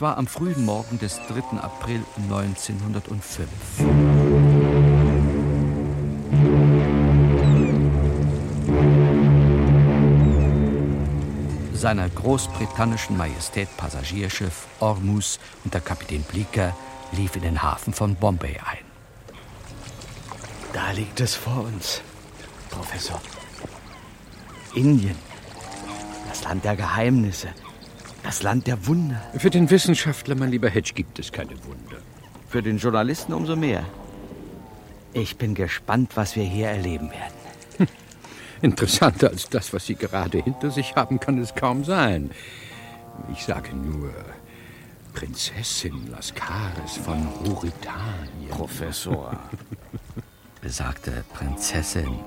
Es war am frühen Morgen des 3. April 1905. Seiner großbritannischen Majestät Passagierschiff Ormus und der Kapitän Bleecker lief in den Hafen von Bombay ein. Da liegt es vor uns, Professor. Indien, das Land der Geheimnisse, das Land der Wunder. Für den Wissenschaftler, mein lieber Hedge, gibt es keine Wunder. Für den Journalisten umso mehr. Ich bin gespannt, was wir hier erleben werden. Hm. Interessanter als das, was Sie gerade hinter sich haben, kann es kaum sein. Ich sage nur Prinzessin Lascaris von Rurithanien. Professor. Besagte Prinzessin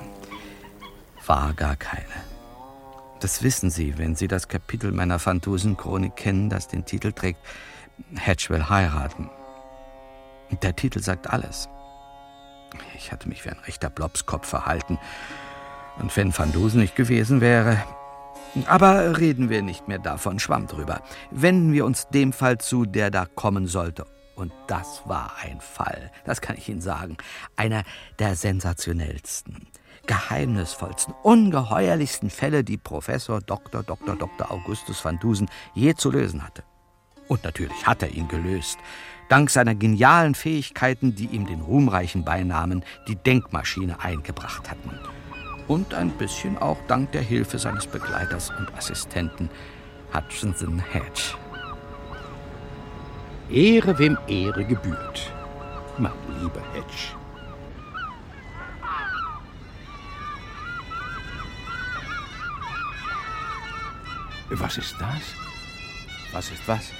war gar keine. Das wissen Sie, wenn Sie das Kapitel meiner Phantosenchronik kennen, das den Titel trägt Hedge will heiraten. Der Titel sagt alles. Ich hatte mich wie ein rechter Blobskopf verhalten. Und wenn Van Dusen nicht gewesen wäre. Aber reden wir nicht mehr davon, schwamm drüber. Wenden wir uns dem Fall zu, der da kommen sollte. Und das war ein Fall, das kann ich Ihnen sagen. Einer der sensationellsten geheimnisvollsten, ungeheuerlichsten Fälle, die Professor Dr. Dr. Dr. Augustus van Dusen je zu lösen hatte. Und natürlich hat er ihn gelöst. Dank seiner genialen Fähigkeiten, die ihm den ruhmreichen Beinamen die Denkmaschine eingebracht hatten. Und ein bisschen auch dank der Hilfe seines Begleiters und Assistenten Hutchinson Hedge. Ehre, wem Ehre gebührt, mein lieber Hedge. Was ist das? Was ist was?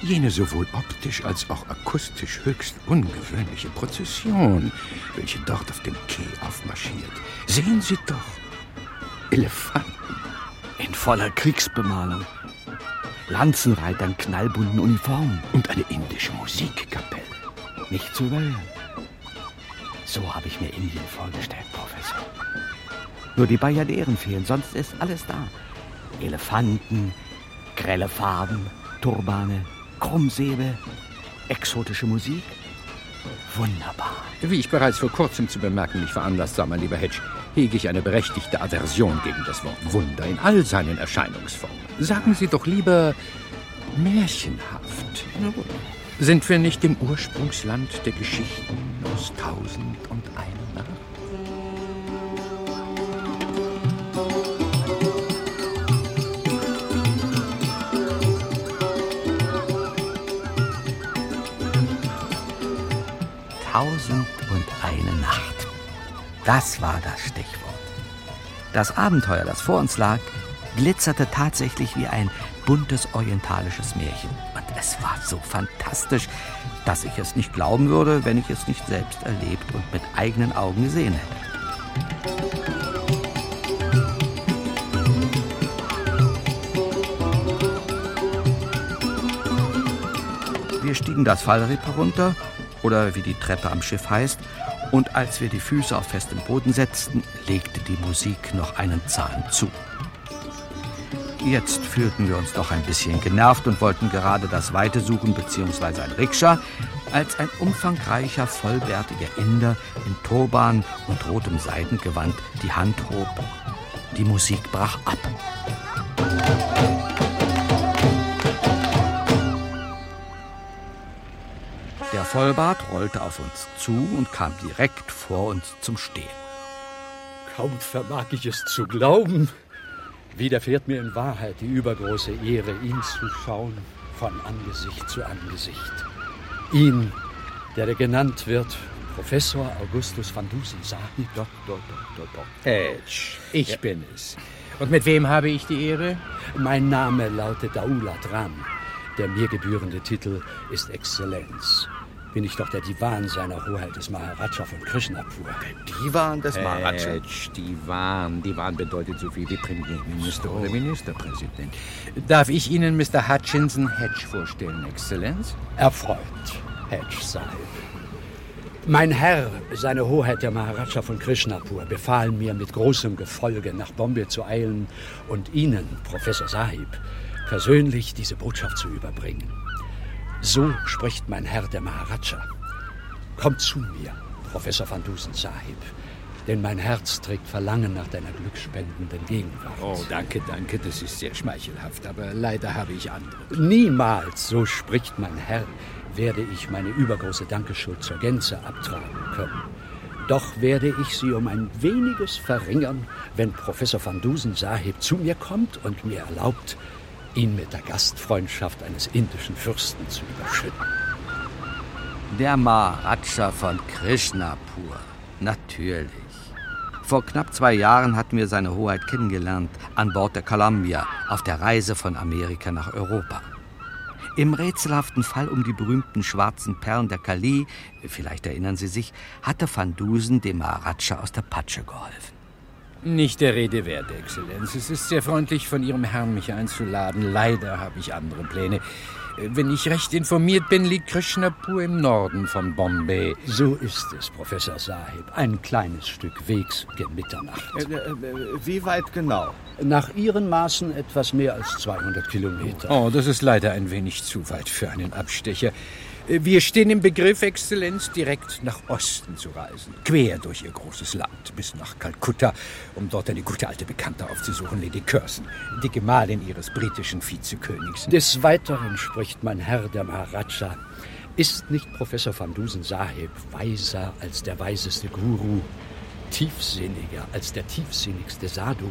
Jene sowohl optisch als auch akustisch höchst ungewöhnliche Prozession, welche dort auf dem Quai aufmarschiert. Sehen Sie doch. Elefanten. In voller Kriegsbemalung. Lanzenreiter in knallbunten Uniformen. Und eine indische Musikkapelle. Nicht zu überhören. So habe ich mir Indien vorgestellt, Professor. Nur die Bayaderen fehlen, sonst ist alles da. Elefanten, grelle Farben, Turbane, Krummsäbel, exotische Musik. Wunderbar. Wie ich bereits vor kurzem zu bemerken mich veranlasst sah, mein lieber Hedge, hege ich eine berechtigte Aversion gegen das Wort Wunder in all seinen Erscheinungsformen. Sagen Sie doch lieber märchenhaft. Sind wir nicht im Ursprungsland der Geschichten aus Tausend und einer Nacht? Tausend und eine Nacht. Das war das Stichwort. Das Abenteuer, das vor uns lag, glitzerte tatsächlich wie ein buntes orientalisches Märchen. Und es war so fantastisch, dass ich es nicht glauben würde, wenn ich es nicht selbst erlebt und mit eigenen Augen gesehen hätte. Wir stiegen das Fallripp herunter, oder wie die Treppe am Schiff heißt, und als wir die Füße auf festem Boden setzten, legte die Musik noch einen Zahn zu. Jetzt fühlten wir uns doch ein bisschen genervt und wollten gerade das Weite suchen bzw. ein Rikscha, als ein umfangreicher, vollbärtiger Inder in Turban und rotem Seidengewand die Hand hob. Die Musik brach ab. Vollbart rollte auf uns zu und kam direkt vor uns zum Stehen. Kaum vermag ich es zu glauben. Widerfährt mir in Wahrheit die übergroße Ehre, ihn zu schauen, von Angesicht zu Angesicht. Ihn, der da genannt wird, Professor Augustus van Dusen, doch, doch, doch, doch. Hedge, ich ja. bin es. Und mit wem habe ich die Ehre? Mein Name lautet Daulat Ram. Der mir gebührende Titel ist Exzellenz. Bin ich doch der Divan seiner Hoheit des Maharaja von Krishnapur. Der Divan des Maharaja? Hedge, Divan. Divan bedeutet so viel wie Premierminister oder Ministerpräsident. Darf ich Ihnen Mr. Hutchinson Hedge vorstellen, Exzellenz? Erfreut, Hedge Sahib. Mein Herr, seine Hoheit der Maharaja von Krishnapur, befahl mir mit großem Gefolge nach Bombay zu eilen und Ihnen, Professor Sahib, persönlich diese Botschaft zu überbringen. So spricht mein Herr der Maharaja. Kommt zu mir, Professor Van Dusen Sahib, denn mein Herz trägt Verlangen nach deiner glücksspendenden Gegenwart. Oh, danke, danke, das ist sehr schmeichelhaft, aber leider habe ich andere. Niemals, so spricht mein Herr, werde ich meine übergroße Dankeschuld zur Gänze abtragen können. Doch werde ich sie um ein weniges verringern, wenn Professor van Dusen Sahib zu mir kommt und mir erlaubt, ihn mit der Gastfreundschaft eines indischen Fürsten zu überschütten. Der Maharaja von Krishnapur. Natürlich. Vor knapp zwei Jahren hatten wir seine Hoheit kennengelernt an Bord der Columbia auf der Reise von Amerika nach Europa. Im rätselhaften Fall um die berühmten schwarzen Perlen der Kali, vielleicht erinnern Sie sich, hatte Van Dusen dem Maharaja aus der Patsche geholfen. Nicht der Rede wert, Exzellenz. Es ist sehr freundlich von Ihrem Herrn, mich einzuladen. Leider habe ich andere Pläne. Wenn ich recht informiert bin, liegt Krishnapur im Norden von Bombay. So ist es, Professor Sahib. Ein kleines Stück Wegs gegen Mitternacht. Äh, äh, wie weit genau? Nach Ihren Maßen etwas mehr als 200 Kilometer. Oh, das ist leider ein wenig zu weit für einen Abstecher. Wir stehen im Begriff, Exzellenz, direkt nach Osten zu reisen. Quer durch Ihr großes Land, bis nach Kalkutta, um dort eine gute alte Bekannte aufzusuchen, Lady Curzon, die Gemahlin Ihres britischen Vizekönigs. Des Weiteren spricht mein Herr, der Maharaja, ist nicht Professor van Dusen Sahib weiser als der weiseste Guru, tiefsinniger als der tiefsinnigste Sadhu?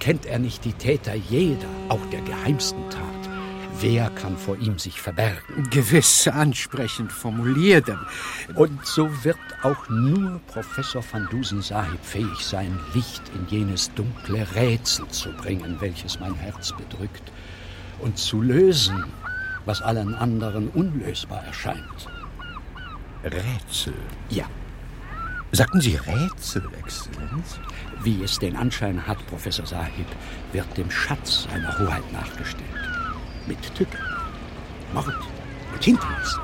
Kennt er nicht die Täter jeder, auch der geheimsten Tat? Wer kann vor ihm sich verbergen? Gewiss ansprechend formuliert. Und so wird auch nur Professor van Dusen Sahib fähig sein, Licht in jenes dunkle Rätsel zu bringen, welches mein Herz bedrückt, und zu lösen, was allen anderen unlösbar erscheint. Rätsel? Ja. Sagten Sie Rätsel, Exzellenz? Wie es den Anschein hat, Professor Sahib, wird dem Schatz einer Hoheit nachgestellt mit Tücke, Mord und Hinterlist.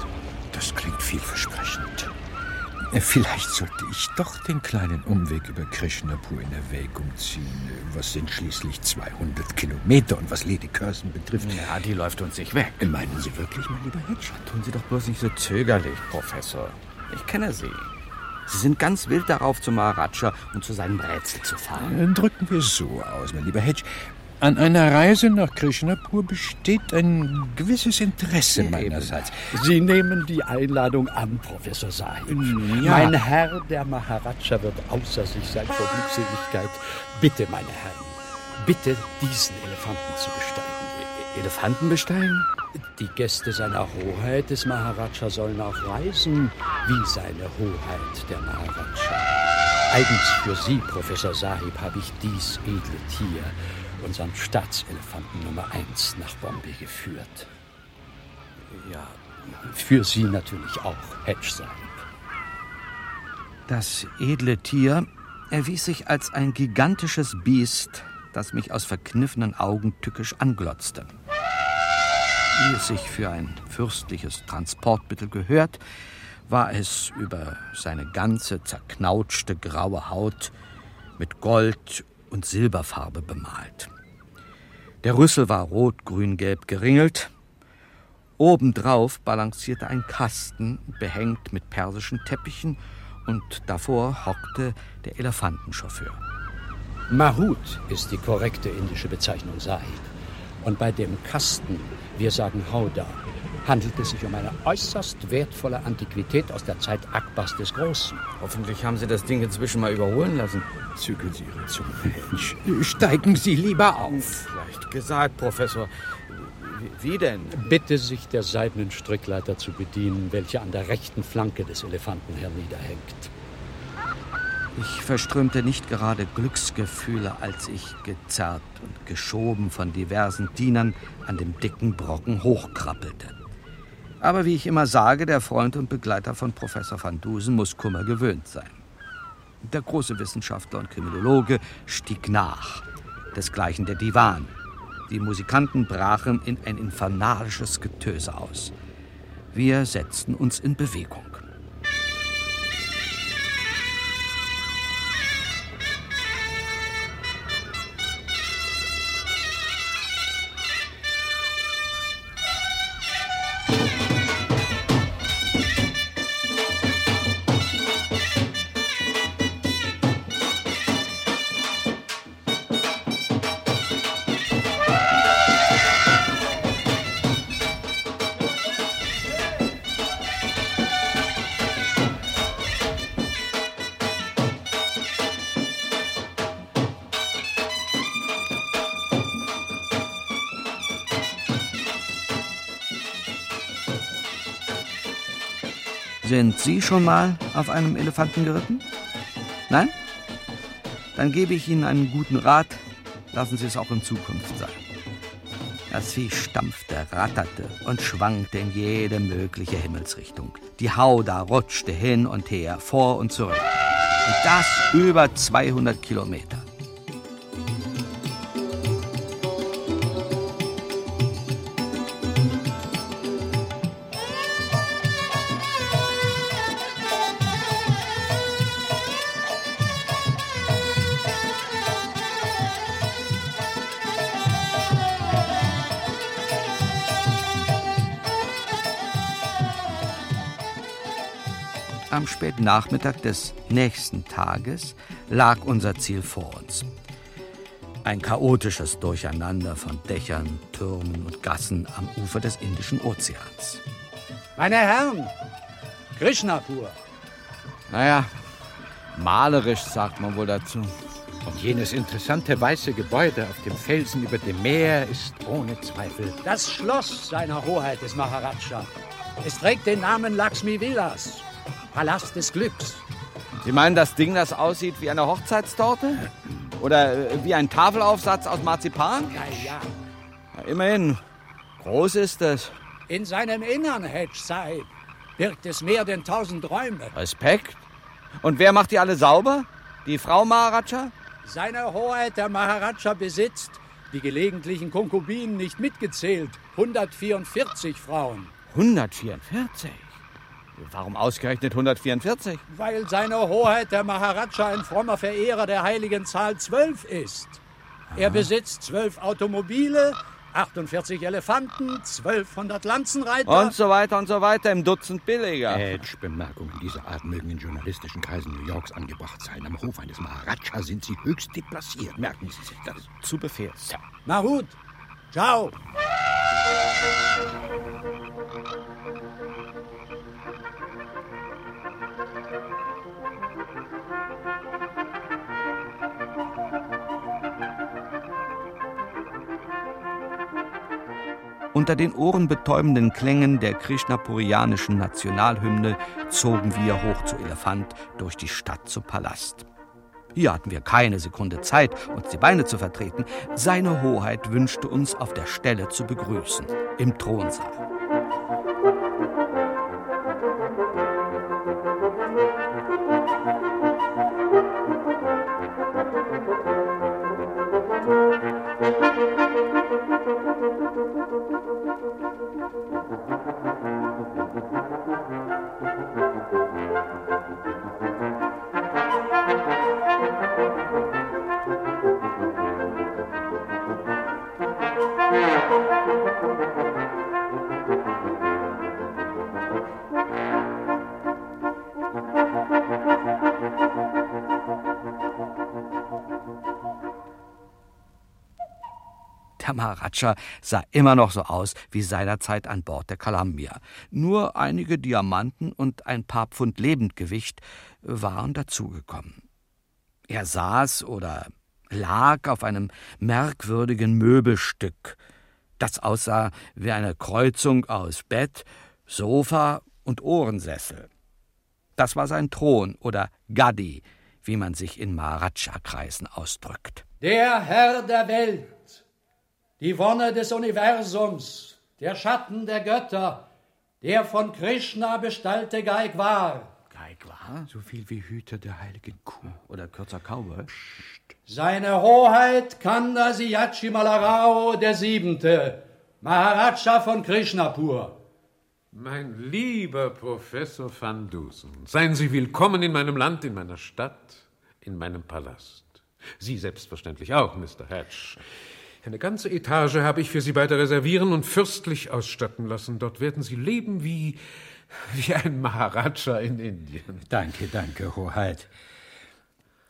Das klingt vielversprechend. Äh, vielleicht sollte ich doch den kleinen Umweg über Krishnapur in Erwägung ziehen. Was sind schließlich 200 Kilometer und was Lady Curzon betrifft? Ja, die läuft uns nicht weg. Meinen Sie wirklich, mein lieber Hedge? Tun Sie doch bloß nicht so zögerlich, Professor. Ich kenne Sie. Sie sind ganz wild darauf, zu Maharaja und zu seinem Rätsel zu fahren. Drücken wir es so aus, mein lieber Hedge. An einer Reise nach Krishnapur besteht ein gewisses Interesse meinerseits. Sie nehmen die Einladung an, Professor Sahib. Ja. Mein Herr, der Maharaja, wird außer sich sein vor Glückseligkeit. Bitte, meine Herren, bitte diesen Elefanten zu besteigen. E-, Elefanten besteigen? Die Gäste seiner Hoheit des Maharaja sollen auch reisen, wie seine Hoheit der Maharaja. Eigens für Sie, Professor Sahib, habe ich dies edle Tier unseren Staatselefanten Nummer 1 nach Bombay geführt. Ja, für Sie natürlich auch, Hedge Sahib. Das edle Tier erwies sich als ein gigantisches Biest, das mich aus verkniffenen Augen tückisch anglotzte. Wie es sich für ein fürstliches Transportmittel gehört, war es über seine ganze zerknautschte graue Haut mit Gold und Silberfarbe bemalt. Der Rüssel war rot-grün-gelb geringelt. Obendrauf balancierte ein Kasten, behängt mit persischen Teppichen, und davor hockte der Elefantenchauffeur. Mahut ist die korrekte indische Bezeichnung Sahib. Und bei dem Kasten, wir sagen Hauda, handelt es sich um eine äußerst wertvolle Antiquität aus der Zeit Akbars des Großen. Hoffentlich haben Sie das Ding inzwischen mal überholen lassen. Zügeln Sie Ihre Zunge, Mensch. Steigen Sie lieber auf. Leicht gesagt, Professor. Wie denn? Bitte sich der seidenen Strickleiter zu bedienen, welche an der rechten Flanke des Elefanten herniederhängt. Ich verströmte nicht gerade Glücksgefühle, als ich gezerrt und geschoben von diversen Dienern an dem dicken Brocken hochkrabbelte. Aber wie ich immer sage, der Freund und Begleiter von Professor van Dusen muss Kummer gewöhnt sein. Der große Wissenschaftler und Kriminologe stieg nach. Desgleichen der Divan. Die Musikanten brachen in ein infernalisches Getöse aus. Wir setzten uns in Bewegung. Sind Sie schon mal auf einem Elefanten geritten? Nein? Dann gebe ich Ihnen einen guten Rat. Lassen Sie es auch in Zukunft sein. Das Vieh stampfte, ratterte und schwankte in jede mögliche Himmelsrichtung. Die Hauda rutschte hin und her, vor und zurück. Und das über 200 Kilometer. Nachmittag des nächsten Tages lag unser Ziel vor uns. Ein chaotisches Durcheinander von Dächern, Türmen und Gassen am Ufer des Indischen Ozeans. Meine Herren, Krishnapur. Naja, malerisch sagt man wohl dazu. Und jenes interessante weiße Gebäude auf dem Felsen über dem Meer ist ohne Zweifel Das Schloss seiner Hoheit des Maharaja. Es trägt den Namen Lakshmi Vilas, Palast des Glücks. Sie meinen das Ding, das aussieht wie eine Hochzeitstorte? Oder äh, wie ein Tafelaufsatz aus Marzipan? Ja, ja. Ja, immerhin, groß ist es. In seinem Innern, Hedge Sahib, birgt es mehr denn tausend Räume. Respekt. Und wer macht die alle sauber? Die Frau Maharaja? Seine Hoheit der Maharaja besitzt, die gelegentlichen Konkubinen nicht mitgezählt, 144 Frauen. 144. Warum ausgerechnet 144? Weil seine Hoheit der Maharaja ein frommer Verehrer der heiligen Zahl 12 ist. Er besitzt zwölf Automobile, 48 Elefanten, 1200 Lanzenreiter. Und so weiter und so weiter im Dutzend billiger. Edge-Bemerkungen dieser Art mögen in journalistischen Kreisen New Yorks angebracht sein. Am Hof eines Maharaja sind sie höchst deplaciert. Merken Sie sich das. Zu Befehl, Sir. Mahut, ciao. Unter den ohrenbetäubenden Klängen der krishnapurianischen Nationalhymne zogen wir hoch zu Elefant durch die Stadt zum Palast. Hier hatten wir keine Sekunde Zeit, uns die Beine zu vertreten. Seine Hoheit wünschte uns auf der Stelle zu begrüßen, im Thronsaal. Maharaja sah immer noch so aus wie seinerzeit an Bord der Columbia. Nur einige Diamanten und ein paar Pfund Lebendgewicht waren dazugekommen. Er saß oder lag auf einem merkwürdigen Möbelstück, das aussah wie eine Kreuzung aus Bett, Sofa und Ohrensessel. Das war sein Thron oder Gaddi, wie man sich in Maharaja-Kreisen ausdrückt. Der Herr der Welt, die Wonne des Universums, der Schatten der Götter, der von Krishna bestallte Gaigwar. Gaigwar? So viel wie Hüter der heiligen Kuh. Oder kürzer Cowboy? Seine Hoheit Kanda Siyachi Malarao der Siebente, Maharaja von Krishnapur. Mein lieber Professor van Dusen, seien Sie willkommen in meinem Land, in meiner Stadt, in meinem Palast. Sie selbstverständlich auch, Mr. Hatch. Eine ganze Etage habe ich für Sie beide reservieren und fürstlich ausstatten lassen. Dort werden Sie leben wie, wie ein Maharaja in Indien. Danke, danke, Hoheit.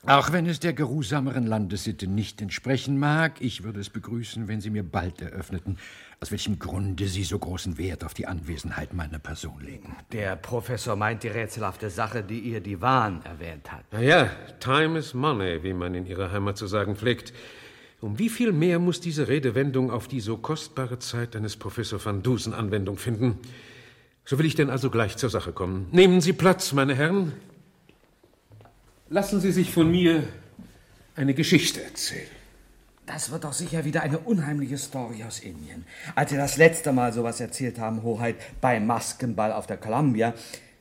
Auch wenn es der geruhsameren Landessitte nicht entsprechen mag, ich würde es begrüßen, wenn Sie mir bald eröffneten, aus welchem Grunde Sie so großen Wert auf die Anwesenheit meiner Person legen. Der Professor meint die rätselhafte Sache, die ihr Divan erwähnt hat. Naja, time is money, wie man in Ihrer Heimat zu sagen pflegt. Um wie viel mehr muss diese Redewendung auf die so kostbare Zeit eines Professor van Dusen Anwendung finden? So will ich denn also gleich zur Sache kommen. Nehmen Sie Platz, meine Herren. Lassen Sie sich von mir eine Geschichte erzählen. Das wird doch sicher wieder eine unheimliche Story aus Indien. Als Sie das letzte Mal sowas erzählt haben, Hoheit, beim Maskenball auf der Columbia,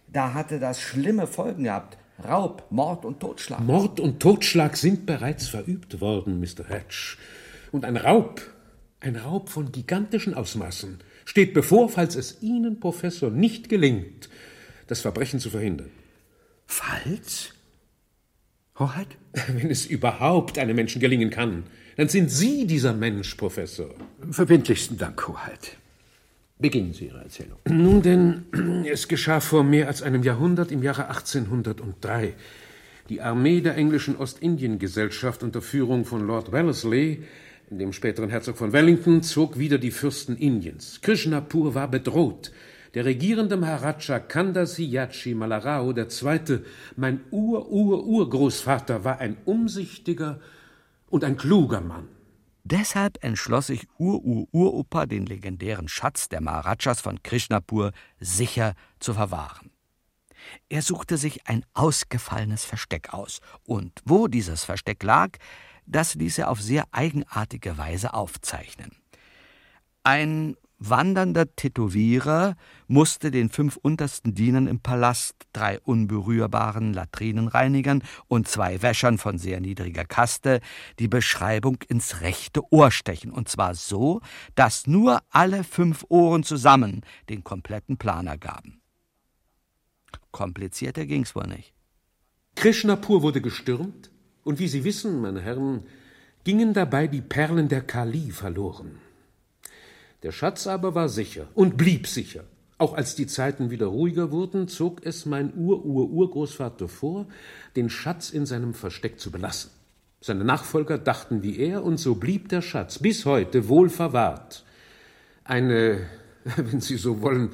da hatte das schlimme Folgen gehabt. Raub, Mord und Totschlag. Mord und Totschlag sind bereits verübt worden, Mr. Hatch. Und ein Raub, ein Raub von gigantischen Ausmaßen, steht bevor, falls es Ihnen, Professor, nicht gelingt, das Verbrechen zu verhindern. Falls? Hoheit? Wenn es überhaupt einem Menschen gelingen kann, dann sind Sie dieser Mensch, Professor. Verbindlichsten Dank, Hoheit. Beginnen Sie Ihre Erzählung. Nun denn, es geschah vor mehr als einem Jahrhundert, im Jahre 1803. Die Armee der englischen Ostindien-Gesellschaft unter Führung von Lord Wellesley, dem späteren Herzog von Wellington, zog wieder die Fürsten Indiens. Krishnapur war bedroht. Der regierende Maharaja Kanda Siyachi Malarao II., mein Ur-Ur-Urgroßvater, war ein umsichtiger und ein kluger Mann. Deshalb entschloss sich Ur-Ur-Uropa, den legendären Schatz der Maharajas von Krishnapur sicher zu verwahren. Er suchte sich ein ausgefallenes Versteck aus, und wo dieses Versteck lag, das ließ er auf sehr eigenartige Weise aufzeichnen. Ein wandernder Tätowierer musste den fünf untersten Dienern im Palast, drei unberührbaren Latrinenreinigern und zwei Wäschern von sehr niedriger Kaste, die Beschreibung ins rechte Ohr stechen, und zwar so, dass nur alle fünf Ohren zusammen den kompletten Plan ergaben. Komplizierter ging's wohl nicht. Krishnapur wurde gestürmt, und wie Sie wissen, meine Herren, gingen dabei die Perlen der Kali verloren. Der Schatz aber war sicher und blieb sicher. Auch als die Zeiten wieder ruhiger wurden, zog es mein Ur-Ur-Urgroßvater vor, den Schatz in seinem Versteck zu belassen. Seine Nachfolger dachten wie er, und so blieb der Schatz bis heute wohl verwahrt. Eine, wenn Sie so wollen,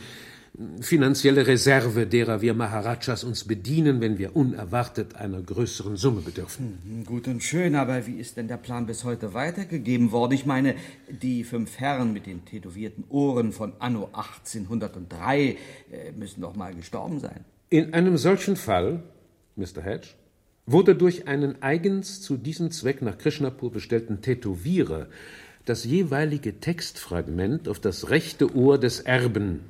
finanzielle Reserve, derer wir Maharajas uns bedienen, wenn wir unerwartet einer größeren Summe bedürfen. Hm, gut und schön, aber wie ist denn der Plan bis heute weitergegeben worden? Ich meine, die fünf Herren mit den tätowierten Ohren von Anno 1803 äh, müssen doch mal gestorben sein. In einem solchen Fall, Mr. Hedge, wurde durch einen eigens zu diesem Zweck nach Krishnapur bestellten Tätowierer das jeweilige Textfragment auf das rechte Ohr des Erben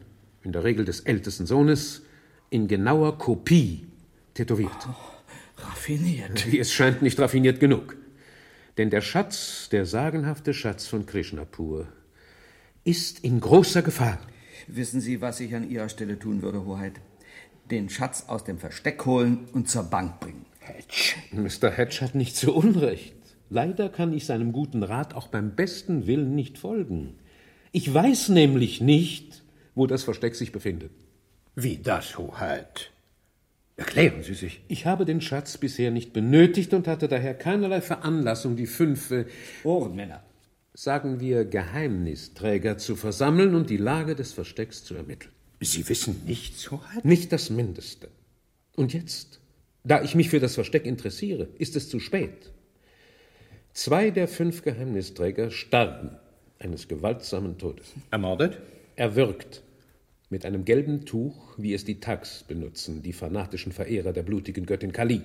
in der Regel des ältesten Sohnes, in genauer Kopie tätowiert. Oh, raffiniert. Wie es scheint, nicht raffiniert genug. Denn der Schatz, der sagenhafte Schatz von Krishnapur, ist in großer Gefahr. Wissen Sie, was ich an Ihrer Stelle tun würde, Hoheit? Den Schatz aus dem Versteck holen und zur Bank bringen. Hedge. Mr. Hedge hat nicht so Unrecht. Leider kann ich seinem guten Rat auch beim besten Willen nicht folgen. Ich weiß nämlich nicht, wo das Versteck sich befindet. Wie das, Hoheit? Erklären Sie sich. Ich habe den Schatz bisher nicht benötigt und hatte daher keinerlei Veranlassung, die fünf äh, Ohrenmänner, sagen wir Geheimnisträger zu versammeln und die Lage des Verstecks zu ermitteln. Sie wissen nichts, Hoheit? Nicht das Mindeste. Und jetzt, da ich mich für das Versteck interessiere, ist es zu spät. Zwei der fünf Geheimnisträger starben eines gewaltsamen Todes. Ermordet? Erwürgt mit einem gelben Tuch, wie es die Tags benutzen, die fanatischen Verehrer der blutigen Göttin Kali.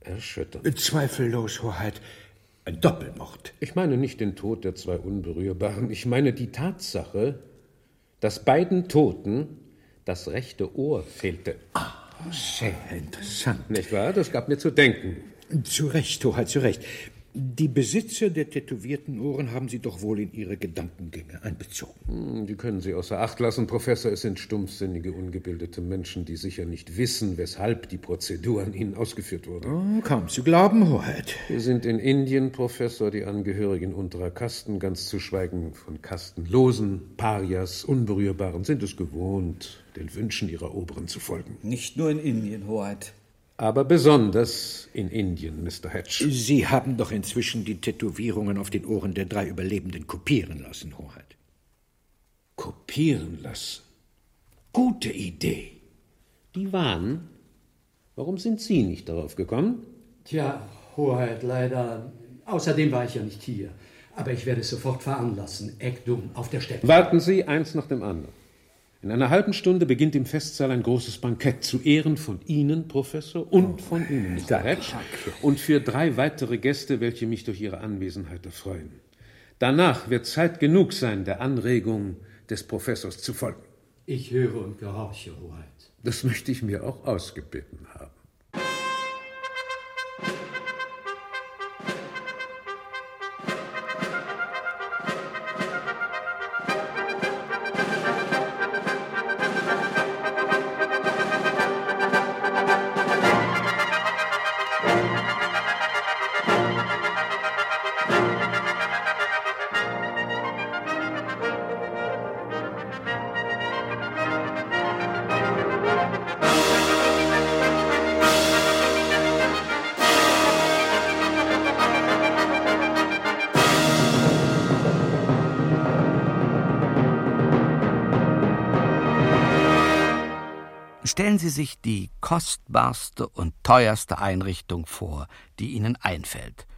Erschütternd. Zweifellos, Hoheit. Ein Doppelmord. Ich meine nicht den Tod der zwei Unberührbaren, ich meine die Tatsache, dass beiden Toten das rechte Ohr fehlte. Ah, sehr interessant. Nicht wahr? Das gab mir zu denken. Zu Recht, Hoheit, zu Recht. Die Besitzer der tätowierten Ohren haben Sie doch wohl in Ihre Gedankengänge einbezogen. Hm, die können Sie außer Acht lassen, Professor. Es sind stumpfsinnige, ungebildete Menschen, die sicher nicht wissen, weshalb die Prozedur an ihnen ausgeführt wurde. Oh, kaum zu glauben, Hoheit. Wir sind in Indien, Professor, die Angehörigen unterer Kasten, ganz zu schweigen von Kastenlosen, Parias, Unberührbaren, sind es gewohnt, den Wünschen ihrer Oberen zu folgen. Nicht nur in Indien, Hoheit aber besonders in Indien, Mr. Hatch. Sie haben doch inzwischen die Tätowierungen auf den Ohren der drei Überlebenden kopieren lassen, Hoheit. Kopieren lassen? Gute Idee. Die waren. Warum sind Sie nicht darauf gekommen? Tja, Hoheit, leider. Außerdem war ich ja nicht hier. Aber ich werde es sofort veranlassen. Eckdum auf der Stätte. Warten Sie eins nach dem anderen. In einer halben Stunde beginnt im Festsaal ein großes Bankett zu Ehren von Ihnen, Professor, und von Ihnen, Mr. Hatch, und für drei weitere Gäste, welche mich durch Ihre Anwesenheit erfreuen. Danach wird Zeit genug sein, der Anregung des Professors zu folgen. Ich höre und gehorche, Hoheit. Das möchte ich mir auch ausgebeten haben. Stellen Sie sich die kostbarste und teuerste Einrichtung vor, die Ihnen einfällt.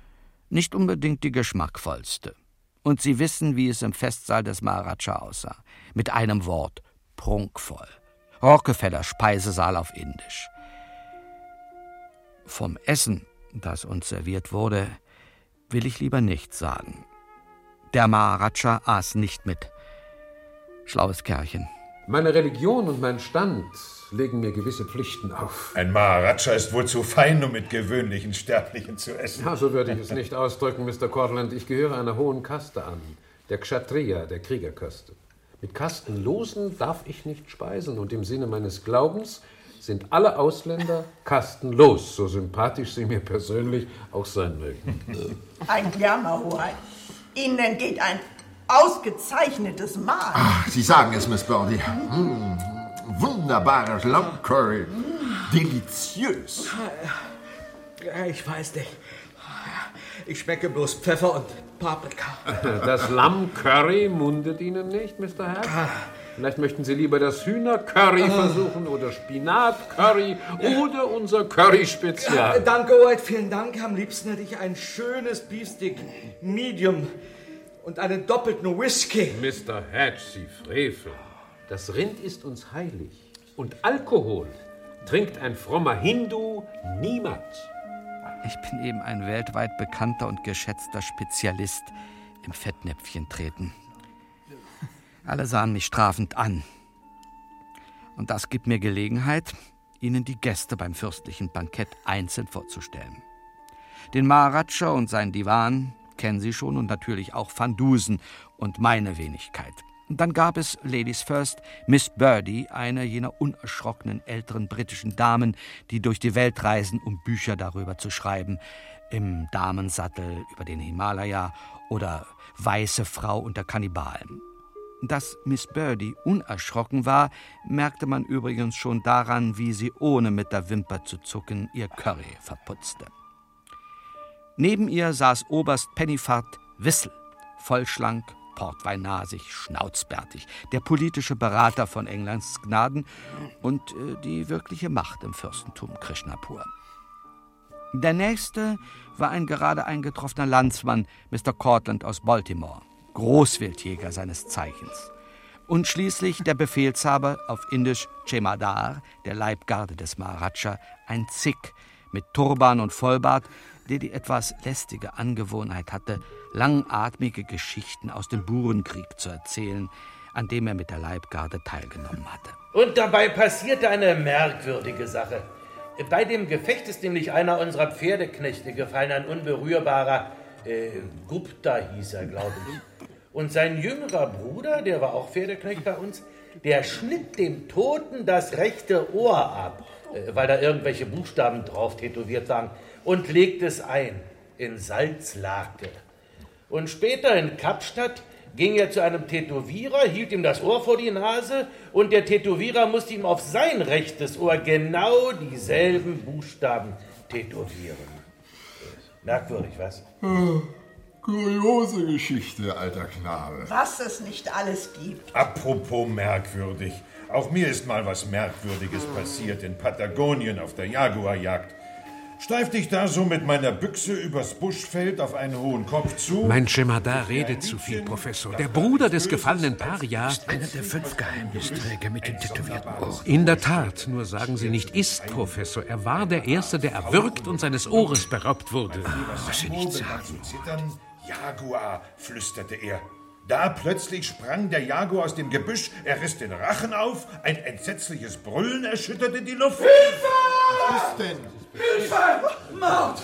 Nicht unbedingt die geschmackvollste. Und Sie wissen, wie es im Festsaal des Maharaja aussah. Mit einem Wort prunkvoll. Rockefeller Speisesaal auf Indisch. Vom Essen, das uns serviert wurde, will ich lieber nichts sagen. Der Maharaja aß nicht mit. Schlaues Kerlchen. Meine Religion und mein Stand legen mir gewisse Pflichten auf. Ein Maharaja ist wohl zu fein, um mit gewöhnlichen Sterblichen zu essen. Ja, so würde ich es nicht ausdrücken, Mr. Cortland. Ich gehöre einer hohen Kaste an, der Kshatriya, der Kriegerkaste. Mit Kastenlosen darf ich nicht speisen und im Sinne meines Glaubens sind alle Ausländer kastenlos, so sympathisch sie mir persönlich auch sein mögen. Ein Jammer, Hoheit. Ihnen geht ein ausgezeichnetes Mahl. Ach, Sie sagen es, Miss Birdie. Mmh, wunderbares Lammcurry. Deliziös. Ich weiß nicht. Ich schmecke bloß Pfeffer und Paprika. Das Lammcurry mundet Ihnen nicht, Mr. Herr? Vielleicht möchten Sie lieber das Hühnercurry versuchen oder Spinatcurry oder unser Curry-Spezial. Danke, White, vielen Dank. Am liebsten hätte ich ein schönes Beefsteak Medium und einen doppelten Whisky. Mr. Hatch, Sie Frevel. Das Rind ist uns heilig. Und Alkohol trinkt ein frommer Hindu niemals. Ich bin eben ein weltweit bekannter und geschätzter Spezialist im Fettnäpfchen treten. Alle sahen mich strafend an. Und das gibt mir Gelegenheit, Ihnen die Gäste beim fürstlichen Bankett einzeln vorzustellen. Den Maharaja und sein Divan kennen Sie schon und natürlich auch Van Dusen und meine Wenigkeit. Und dann gab es Ladies First, Miss Birdie, eine jener unerschrockenen älteren britischen Damen, die durch die Welt reisen, um Bücher darüber zu schreiben. Im Damensattel über den Himalaya oder Weiße Frau unter Kannibalen. Dass Miss Birdie unerschrocken war, merkte man übrigens schon daran, wie sie ohne mit der Wimper zu zucken ihr Curry verputzte. Neben ihr saß Oberst Pennyfart Wissel, vollschlank, portweinnasig, schnauzbärtig, der politische Berater von Englands Gnaden und äh, die wirkliche Macht im Fürstentum Krishnapur. Der nächste war ein gerade eingetroffener Landsmann, Mr. Cortland aus Baltimore, Großwildjäger seines Zeichens. Und schließlich der Befehlshaber auf Indisch Chemadar, der Leibgarde des Maharaja, ein Sikh mit Turban und Vollbart, der die etwas lästige Angewohnheit hatte, langatmige Geschichten aus dem Burenkrieg zu erzählen, an dem er mit der Leibgarde teilgenommen hatte. Und dabei passierte eine merkwürdige Sache. Bei dem Gefecht ist nämlich einer unserer Pferdeknechte gefallen, ein unberührbarer äh, Gupta hieß er, glaube ich. Und sein jüngerer Bruder, der war auch Pferdeknecht bei uns, der schnitt dem Toten das rechte Ohr ab, äh, weil da irgendwelche Buchstaben drauf tätowiert waren, und legte es ein in Salzlake. Und später in Kapstadt ging er zu einem Tätowierer, hielt ihm das Ohr vor die Nase und der Tätowierer musste ihm auf sein rechtes Ohr genau dieselben Buchstaben tätowieren. Merkwürdig, was? Kuriose Geschichte, alter Knabe. Was es nicht alles gibt. Apropos merkwürdig. Auch mir ist mal was Merkwürdiges passiert in Patagonien auf der Jaguarjagd. Streifte ich da so mit meiner Büchse übers Buschfeld auf einen hohen Kopf zu. Mein Shemada redet zu viel, Professor. Der Bruder des gefallenen Paria ist einer der fünf Geheimnisträger mit dem tätowierten Ohr. In der Tat, nur sagen Sie nicht ist, Professor. Er war der Erste, der erwürgt und seines Ohres beraubt wurde. Was Sie nicht sagen. Zittern. Jaguar, flüsterte er. Da plötzlich sprang der Jaguar aus dem Gebüsch, er riss den Rachen auf, ein entsetzliches Brüllen erschütterte die Luft. Hilfe! Was ist denn? Hilfe! Mord!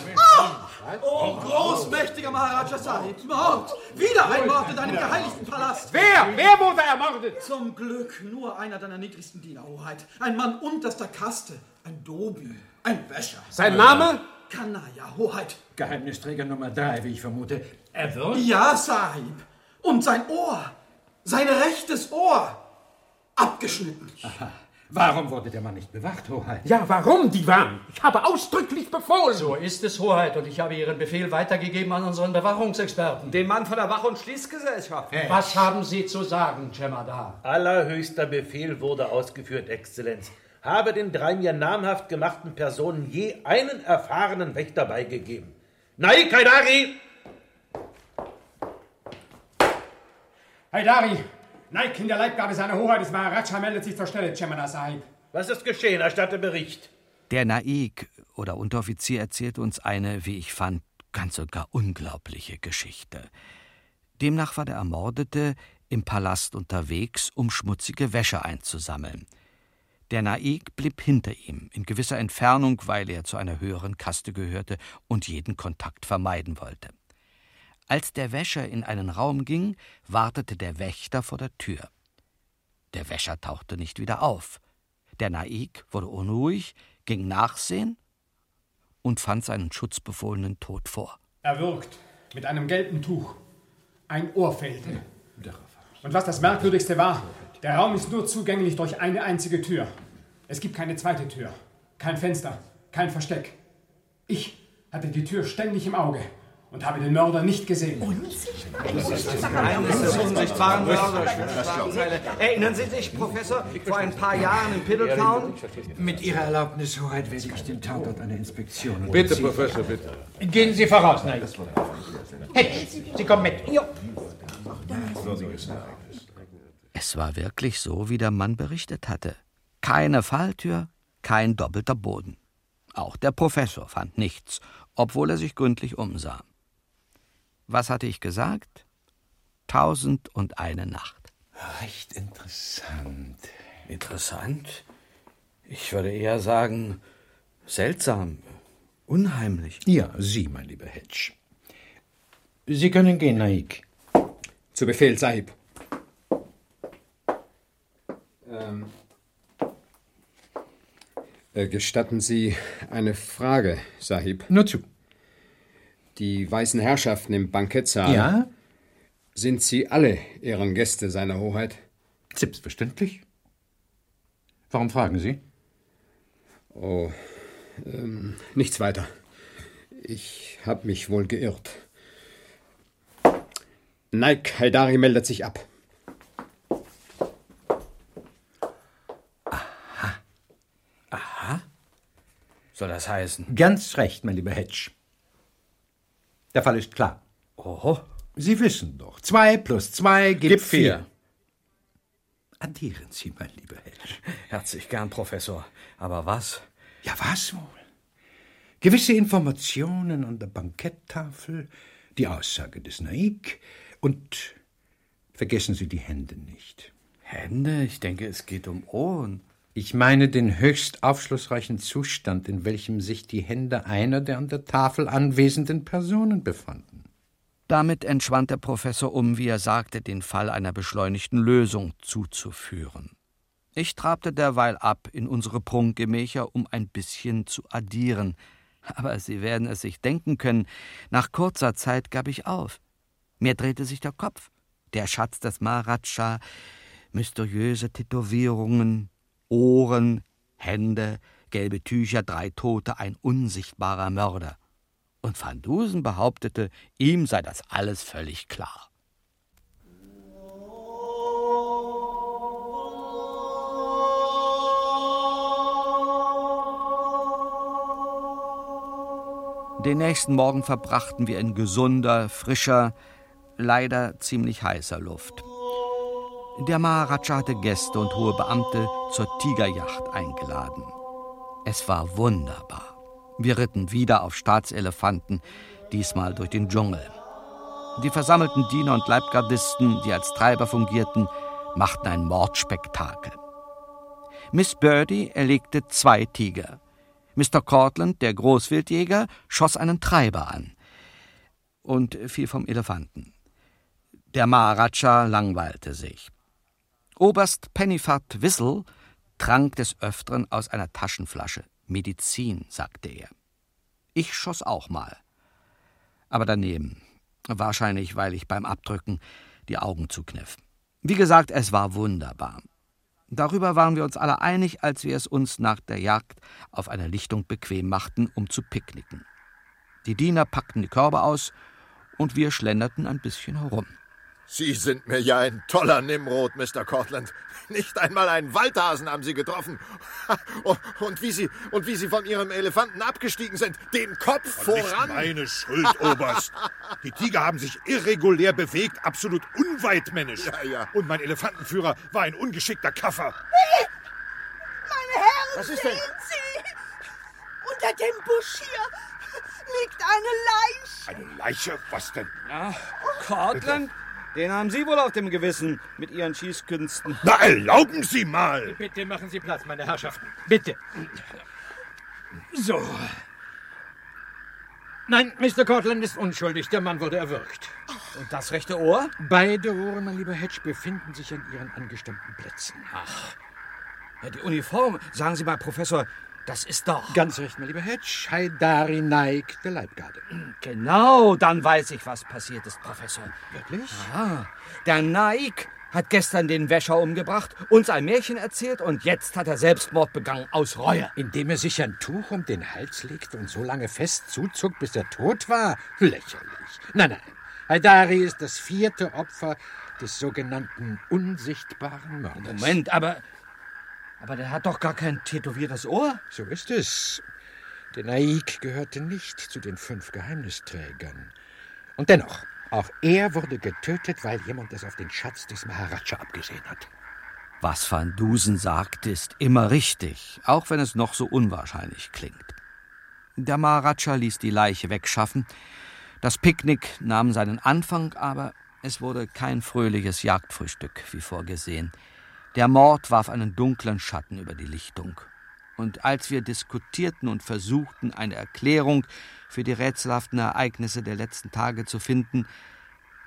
Oh, großmächtiger Maharaja Sahib, Mord! Wieder ein Mord in deinem geheiligten Palast! Wer? Wer wurde ermordet? Zum Glück nur einer deiner niedrigsten Diener, Hoheit. Ein Mann unterster Kaste, ein Dobi, ein Wäscher. Sein Name? Kanaya, Hoheit. Geheimnisträger Nummer drei, wie ich vermute. Er wird? Ja, Sahib. Und sein Ohr, sein rechtes Ohr, abgeschnitten. Aha. Warum wurde der Mann nicht bewacht, Hoheit? Ja, warum, Divan? Ich habe ausdrücklich befohlen. So ist es, Hoheit, und ich habe Ihren Befehl weitergegeben an unseren Bewachungsexperten. Den Mann von der Wach- und Schließgesellschaft. Hey. Was haben Sie zu sagen, Cemada? Allerhöchster Befehl wurde ausgeführt, Exzellenz. Habe den drei mir namhaft gemachten Personen je einen erfahrenen Wächter beigegeben. Naik Haidari! Haidari! Naik in der Leibgarde seiner Hoheit des Maharaja meldet sich zur Stelle, Chemana Sahib. Was ist geschehen? Erstatte Bericht. Der Naik oder Unteroffizier erzählt uns eine, wie ich fand, ganz und gar unglaubliche Geschichte. Demnach war der Ermordete im Palast unterwegs, um schmutzige Wäsche einzusammeln. Der Naik blieb hinter ihm, in gewisser Entfernung, weil er zu einer höheren Kaste gehörte und jeden Kontakt vermeiden wollte. Als der Wäscher in einen Raum ging, wartete der Wächter vor der Tür. Der Wäscher tauchte nicht wieder auf. Der Naik wurde unruhig, ging nachsehen und fand seinen Schutzbefohlenen tot vor. Erwürgt, mit einem gelben Tuch. Ein Ohr fehlte. Und was das Merkwürdigste war, der Raum ist nur zugänglich durch eine einzige Tür. Es gibt keine zweite Tür, kein Fenster, kein Versteck. Ich hatte die Tür ständig im Auge und habe den Mörder nicht gesehen. Unsichtbar? Eines des unsichtbaren Mörder. Erinnern Sie sich, Professor, vor ein paar Jahren in Piddletown? Mit Ihrer Erlaubnis, Hoheit, werde ich dem Tatort eine Inspektion Bitte, Professor, bitte. Gehen Sie voraus, nein. Hey, Sie kommen mit. Jo. Es war wirklich so, wie der Mann berichtet hatte. Keine Falltür, kein doppelter Boden. Auch der Professor fand nichts, obwohl er sich gründlich umsah. Was hatte ich gesagt? Tausend und eine Nacht. Recht interessant. Interessant? Ich würde eher sagen, seltsam, unheimlich. Ja, Sie, mein lieber Hedge. Sie können gehen, Naik. Zu Befehl, Sahib. Ähm, äh, gestatten Sie eine Frage, Sahib? Nur zu. Die weißen Herrschaften im Bankettsaal. Ja? Sind Sie alle Ehrengäste seiner Hoheit? Selbstverständlich. Warum fragen Sie? Oh, ähm, nichts weiter. Ich habe mich wohl geirrt. Naik Haidari meldet sich ab. Aha. Aha. Soll das heißen? Ganz recht, mein lieber Hedge. Der Fall ist klar. Oho. Sie wissen doch, zwei plus zwei gibt, Gibt vier. Addieren Sie, mein lieber Hedge. Herzlich gern, Professor. Aber was? Ja, was wohl? Gewisse Informationen an der Banketttafel, die Aussage des Naik und vergessen Sie die Hände nicht. Hände? Ich denke, es geht um Ohren. Ich meine den höchst aufschlussreichen Zustand, in welchem sich die Hände einer der an der Tafel anwesenden Personen befanden. Damit entschwand der Professor um, wie er sagte, den Fall einer beschleunigten Lösung zuzuführen. Ich trabte derweil ab in unsere Prunkgemächer, um ein bisschen zu addieren. Aber Sie werden es sich denken können, nach kurzer Zeit gab ich auf. Mir drehte sich der Kopf. Der Schatz des Maharaja, mysteriöse Tätowierungen, Ohren, Hände, gelbe Tücher, drei Tote, ein unsichtbarer Mörder. Und Van Dusen behauptete, ihm sei das alles völlig klar. Den nächsten Morgen verbrachten wir in gesunder, frischer, leider ziemlich heißer Luft. Der Maharaja hatte Gäste und hohe Beamte zur Tigerjacht eingeladen. Es war wunderbar. Wir ritten wieder auf Staatselefanten, diesmal durch den Dschungel. Die versammelten Diener und Leibgardisten, die als Treiber fungierten, machten ein Mordspektakel. Miss Birdie erlegte zwei Tiger. Mr. Cortland, der Großwildjäger, schoss einen Treiber an und fiel vom Elefanten. Der Maharaja langweilte sich. Oberst Pennyfat Wissel trank des Öfteren aus einer Taschenflasche. Medizin, sagte er. Ich schoss auch mal. Aber daneben. Wahrscheinlich, weil ich beim Abdrücken die Augen zukniff. Wie gesagt, es war wunderbar. Darüber waren wir uns alle einig, als wir es uns nach der Jagd auf einer Lichtung bequem machten, um zu picknicken. Die Diener packten die Körbe aus und wir schlenderten ein bisschen herum. Sie sind mir ja ein toller Nimrod, Mr. Cortland. Nicht einmal einen Waldhasen haben Sie getroffen. Und wie Sie, und wie Sie von Ihrem Elefanten abgestiegen sind, den Kopf voran. Nicht meine Schuld, Oberst. Die Tiger haben sich irregulär bewegt, absolut unweitmännisch. Ja, ja. Und mein Elefantenführer war ein ungeschickter Kaffer. Meine Herren, Was ist sehen denn? Sie! Unter dem Busch hier liegt eine Leiche. Eine Leiche? Was denn? Ja, Cortland, den haben Sie wohl auf dem Gewissen mit Ihren Schießkünsten. Na, erlauben Sie mal! Bitte machen Sie Platz, meine Herrschaften. Bitte. So. Nein, Mr. Cortland ist unschuldig. Der Mann wurde erwürgt. Und das rechte Ohr? Beide Ohren, mein lieber Hedge, befinden sich an ihren angestammten Plätzen. Ach, die Uniform, sagen Sie mal, Professor, das ist doch. Ganz recht, mein lieber Hedge. Haidari Naik der Leibgarde. Genau, dann weiß ich, was passiert ist, Professor. Wirklich? Ah, der Naik hat gestern den Wäscher umgebracht, uns ein Märchen erzählt und jetzt hat er Selbstmord begangen aus Reue. Indem er sich ein Tuch um den Hals legte und so lange fest zuzog, bis er tot war? Lächerlich. Nein, nein. Haidari ist das vierte Opfer des sogenannten unsichtbaren Mörders. Moment, aber. Aber der hat doch gar kein tätowiertes Ohr. So ist es. Der Naik gehörte nicht zu den fünf Geheimnisträgern. Und dennoch, auch er wurde getötet, weil jemand es auf den Schatz des Maharaja abgesehen hat. Was Van Dusen sagt, ist immer richtig, auch wenn es noch so unwahrscheinlich klingt. Der Maharaja ließ die Leiche wegschaffen. Das Picknick nahm seinen Anfang, aber es wurde kein fröhliches Jagdfrühstück wie vorgesehen. Der Mord warf einen dunklen Schatten über die Lichtung. Und als wir diskutierten und versuchten, eine Erklärung für die rätselhaften Ereignisse der letzten Tage zu finden,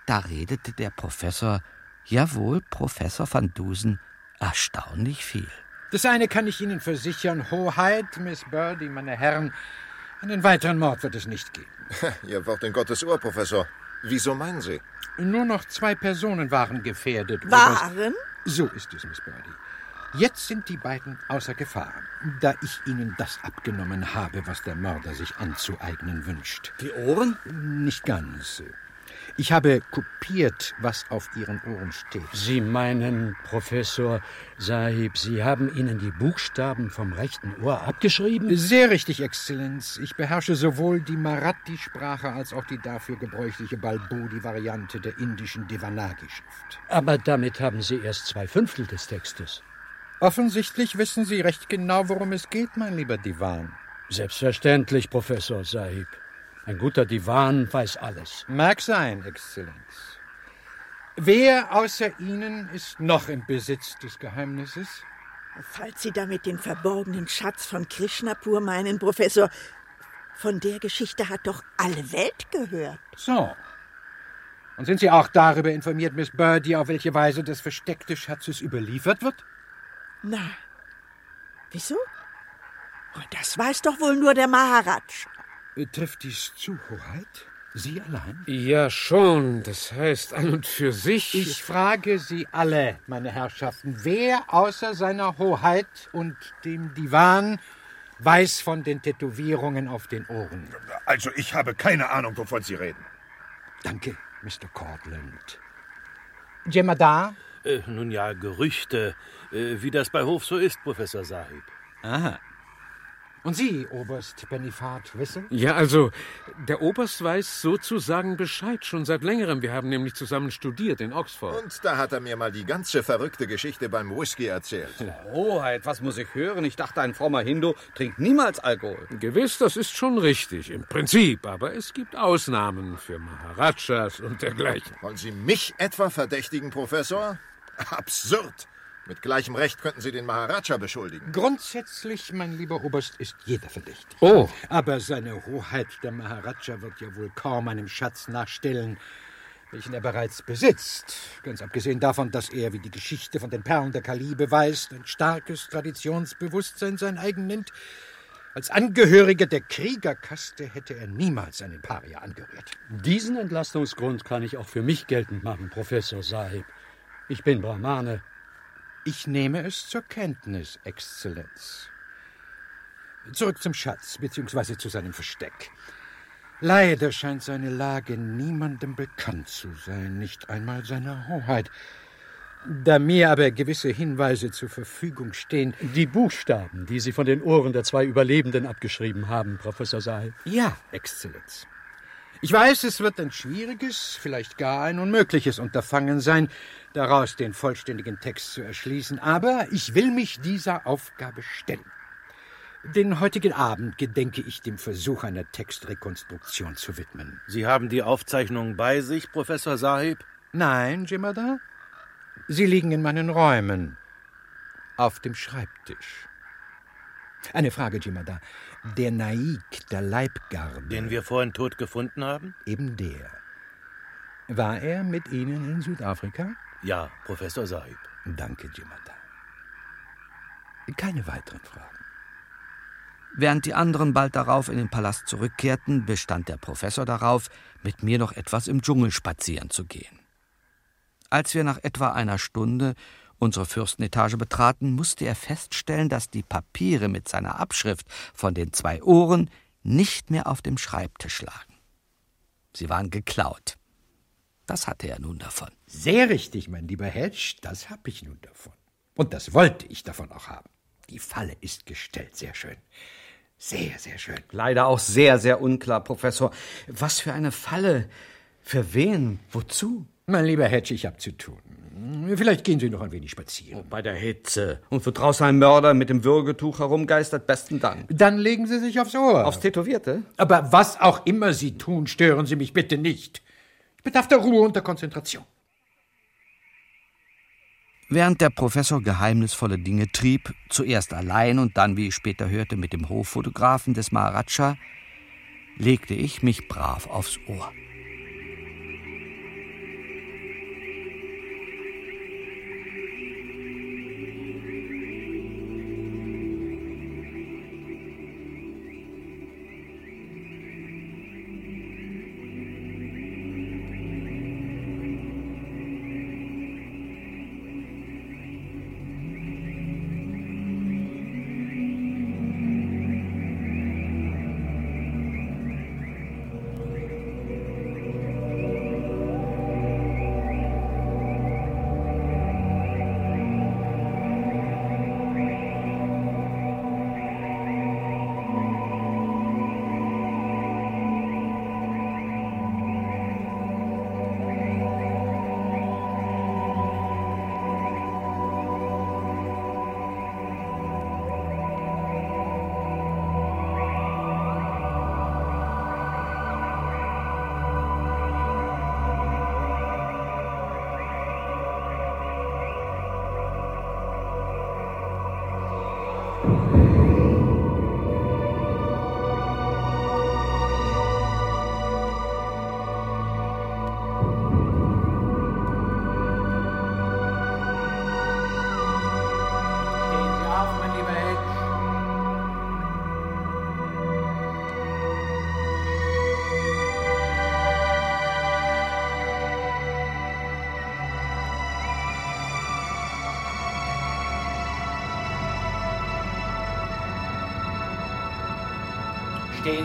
da redete der Professor, jawohl, Professor van Dusen, erstaunlich viel. Das eine kann ich Ihnen versichern, Hoheit, Miss Birdie, meine Herren, einen weiteren Mord wird es nicht geben. Ihr Wort in Gottes Ohr, Professor. Wieso meinen Sie? Nur noch zwei Personen waren gefährdet. Waren? So ist es, Miss Birdie. Jetzt sind die beiden außer Gefahr, da ich ihnen das abgenommen habe, was der Mörder sich anzueignen wünscht. Die Ohren? Nicht ganz. Ich habe kopiert, was auf ihren Ohren steht. Sie meinen, Professor Sahib, Sie haben Ihnen die Buchstaben vom rechten Ohr abgeschrieben? Sehr richtig, Exzellenz. Ich beherrsche sowohl die Marathi-Sprache als auch die dafür gebräuchliche Balbudi-Variante der indischen Devanagi-Schrift. Aber damit haben Sie erst zwei Fünftel des Textes. Offensichtlich wissen Sie recht genau, worum es geht, mein lieber Divan. Selbstverständlich, Professor Sahib. Ein guter Divan weiß alles. Mag sein, Exzellenz. Wer außer Ihnen ist noch im Besitz des Geheimnisses? Falls Sie damit den verborgenen Schatz von Krishnapur meinen, Professor, von der Geschichte hat doch alle Welt gehört. So. Und sind Sie auch darüber informiert, Miss Birdie, auf welche Weise das Versteck des Schatzes überliefert wird? Na, wieso? Oh, das weiß doch wohl nur der Maharaj. Äh, trifft dies zu, Hoheit? Sie allein? Ja, schon. Das heißt, an und für sich. Ich frage Sie alle, meine Herrschaften, wer außer seiner Hoheit und dem Divan weiß von den Tätowierungen auf den Ohren? Also, ich habe keine Ahnung, wovon Sie reden. Danke, Mr. Cortland. Jemadar? Äh, nun ja, Gerüchte, äh, wie das bei Hof so ist, Professor Sahib. Aha. Und Sie, Oberst Benifat, wissen? Ja, also, der Oberst weiß sozusagen Bescheid schon seit längerem. Wir haben nämlich zusammen studiert in Oxford. Und da hat er mir mal die ganze verrückte Geschichte beim Whisky erzählt. Hoheit, was muss ich hören? Ich dachte, ein frommer Hindu trinkt niemals Alkohol. Gewiss, das ist schon richtig, im Prinzip. Aber es gibt Ausnahmen für Maharajas und dergleichen. Wollen Sie mich etwa verdächtigen, Professor? Absurd! Mit gleichem Recht könnten Sie den Maharaja beschuldigen. Grundsätzlich, mein lieber Oberst, ist jeder verdächtig. Oh. Aber seine Hoheit, der Maharaja, wird ja wohl kaum einem Schatz nachstellen, welchen er bereits besitzt. Ganz abgesehen davon, dass er, wie die Geschichte von den Perlen der Kali beweist, ein starkes Traditionsbewusstsein sein eigen nennt. Als Angehöriger der Kriegerkaste hätte er niemals einen Paria angerührt. Diesen Entlastungsgrund kann ich auch für mich geltend machen, Professor Sahib. Ich bin Brahmane ich nehme es zur Kenntnis, Exzellenz. Zurück zum Schatz, beziehungsweise zu seinem Versteck. Leider scheint seine Lage niemandem bekannt zu sein, nicht einmal seiner Hoheit. Da mir aber gewisse Hinweise zur Verfügung stehen. Die Buchstaben, die Sie von den Ohren der zwei Überlebenden abgeschrieben haben, Professor Sahib. Ja, Exzellenz. Ich weiß, es wird ein schwieriges, vielleicht gar ein unmögliches Unterfangen sein, daraus den vollständigen Text zu erschließen, aber ich will mich dieser Aufgabe stellen. Den heutigen Abend gedenke ich dem Versuch einer Textrekonstruktion zu widmen. Sie haben die Aufzeichnungen bei sich, Professor Sahib? Nein, Jimada. Sie liegen in meinen Räumen. Auf dem Schreibtisch. Eine Frage, Jimada. Der Naik, der Leibgarde. Den wir vorhin tot gefunden haben? Eben der. War er mit Ihnen in Südafrika? Ja, Professor Sahib. Danke, Jimada. Keine weiteren Fragen. Während die anderen bald darauf in den Palast zurückkehrten, bestand der Professor darauf, mit mir noch etwas im Dschungel spazieren zu gehen. Als wir nach etwa einer Stunde unsere Fürstenetage betraten, musste er feststellen, dass die Papiere mit seiner Abschrift von den zwei Ohren nicht mehr auf dem Schreibtisch lagen. Sie waren geklaut. Das hatte er nun davon. Sehr richtig, mein lieber Hedge, das habe ich nun davon. Und das wollte ich davon auch haben. Die Falle ist gestellt, sehr schön. Sehr, sehr schön. Leider auch sehr, sehr unklar, Professor. Was für eine Falle? Für wen? Wozu? Mein lieber Hedge, ich habe zu tun. Vielleicht gehen Sie noch ein wenig spazieren. Oh, bei der Hitze. Und wo draußen ein Mörder mit dem Würgetuch herumgeistert, besten Dank. Dann legen Sie sich aufs Ohr. Aufs Tätowierte? Aber was auch immer Sie tun, stören Sie mich bitte nicht. Bedarf der Ruhe und der Konzentration. Während der Professor geheimnisvolle Dinge trieb, zuerst allein und dann, wie ich später hörte, mit dem Hoffotografen des Maharaja, legte ich mich brav aufs Ohr. Amen.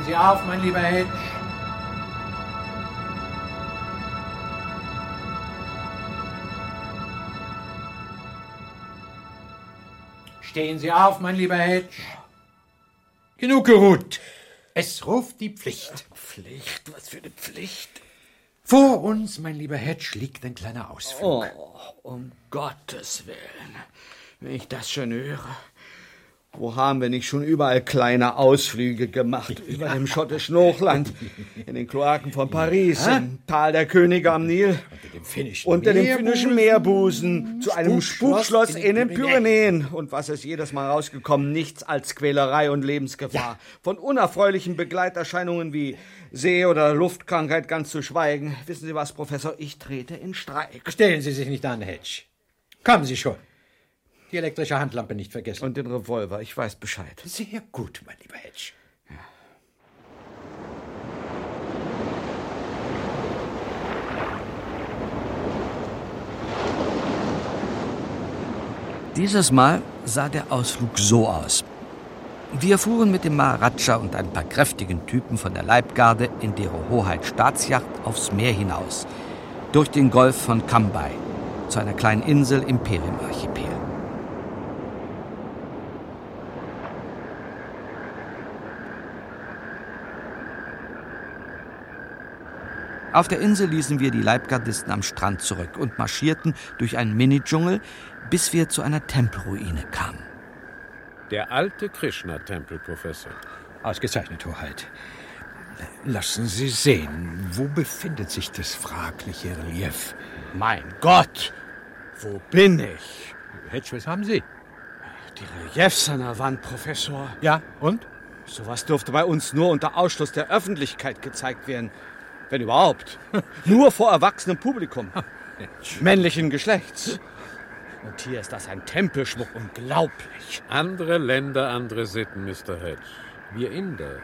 Sie auf, mein lieber Hedge. Stehen Sie auf, mein lieber Hedge. Genug geruht. Es ruft die Pflicht. Pflicht? Was für eine Pflicht? Vor uns, mein lieber Hedge, liegt ein kleiner Ausflug. Oh, um Gottes Willen. Wenn ich das schon höre. Wo haben wir nicht schon überall kleine Ausflüge gemacht? Über dem schottischen Hochland, in den Kloaken von Paris, im Tal der Könige am Nil, unter dem finnischen Meerbusen, zu einem Spukschloss in in den den Pyrenäen. Und was ist jedes Mal rausgekommen? Nichts als Quälerei und Lebensgefahr. Von unerfreulichen Begleiterscheinungen wie See- oder Luftkrankheit ganz zu schweigen. Wissen Sie was, Professor? Ich trete in Streik. Stellen Sie sich nicht an, Hedge. Kommen Sie schon. Die elektrische Handlampe nicht vergessen. Und den Revolver, ich weiß Bescheid. Sehr gut, mein lieber Hedge. Dieses Mal sah der Ausflug so aus. Wir fuhren mit dem Maharaja und ein paar kräftigen Typen von der Leibgarde in deren Hoheit Staatsjacht aufs Meer hinaus, durch den Golf von Cambay, zu einer kleinen Insel im Perim-Archipel. Auf der Insel ließen wir die Leibgardisten am Strand zurück und marschierten durch einen Mini-Dschungel, bis wir zu einer Tempelruine kamen. Der alte Krishna-Tempel, Professor. Ausgezeichnet, Hoheit. Lassen Sie sehen, wo befindet sich das fragliche Relief? Mein Gott! Wo bin ich? Hedge, was haben Sie? Die Reliefs an der Wand, Professor. Ja, und? Sowas dürfte bei uns nur unter Ausschluss der Öffentlichkeit gezeigt werden. Wenn überhaupt. Nur vor erwachsenem Publikum. Männlichen Geschlechts. Und hier ist das ein Tempelschmuck. Unglaublich. Andere Länder, andere Sitten, Mr. Hedge. Wir Inder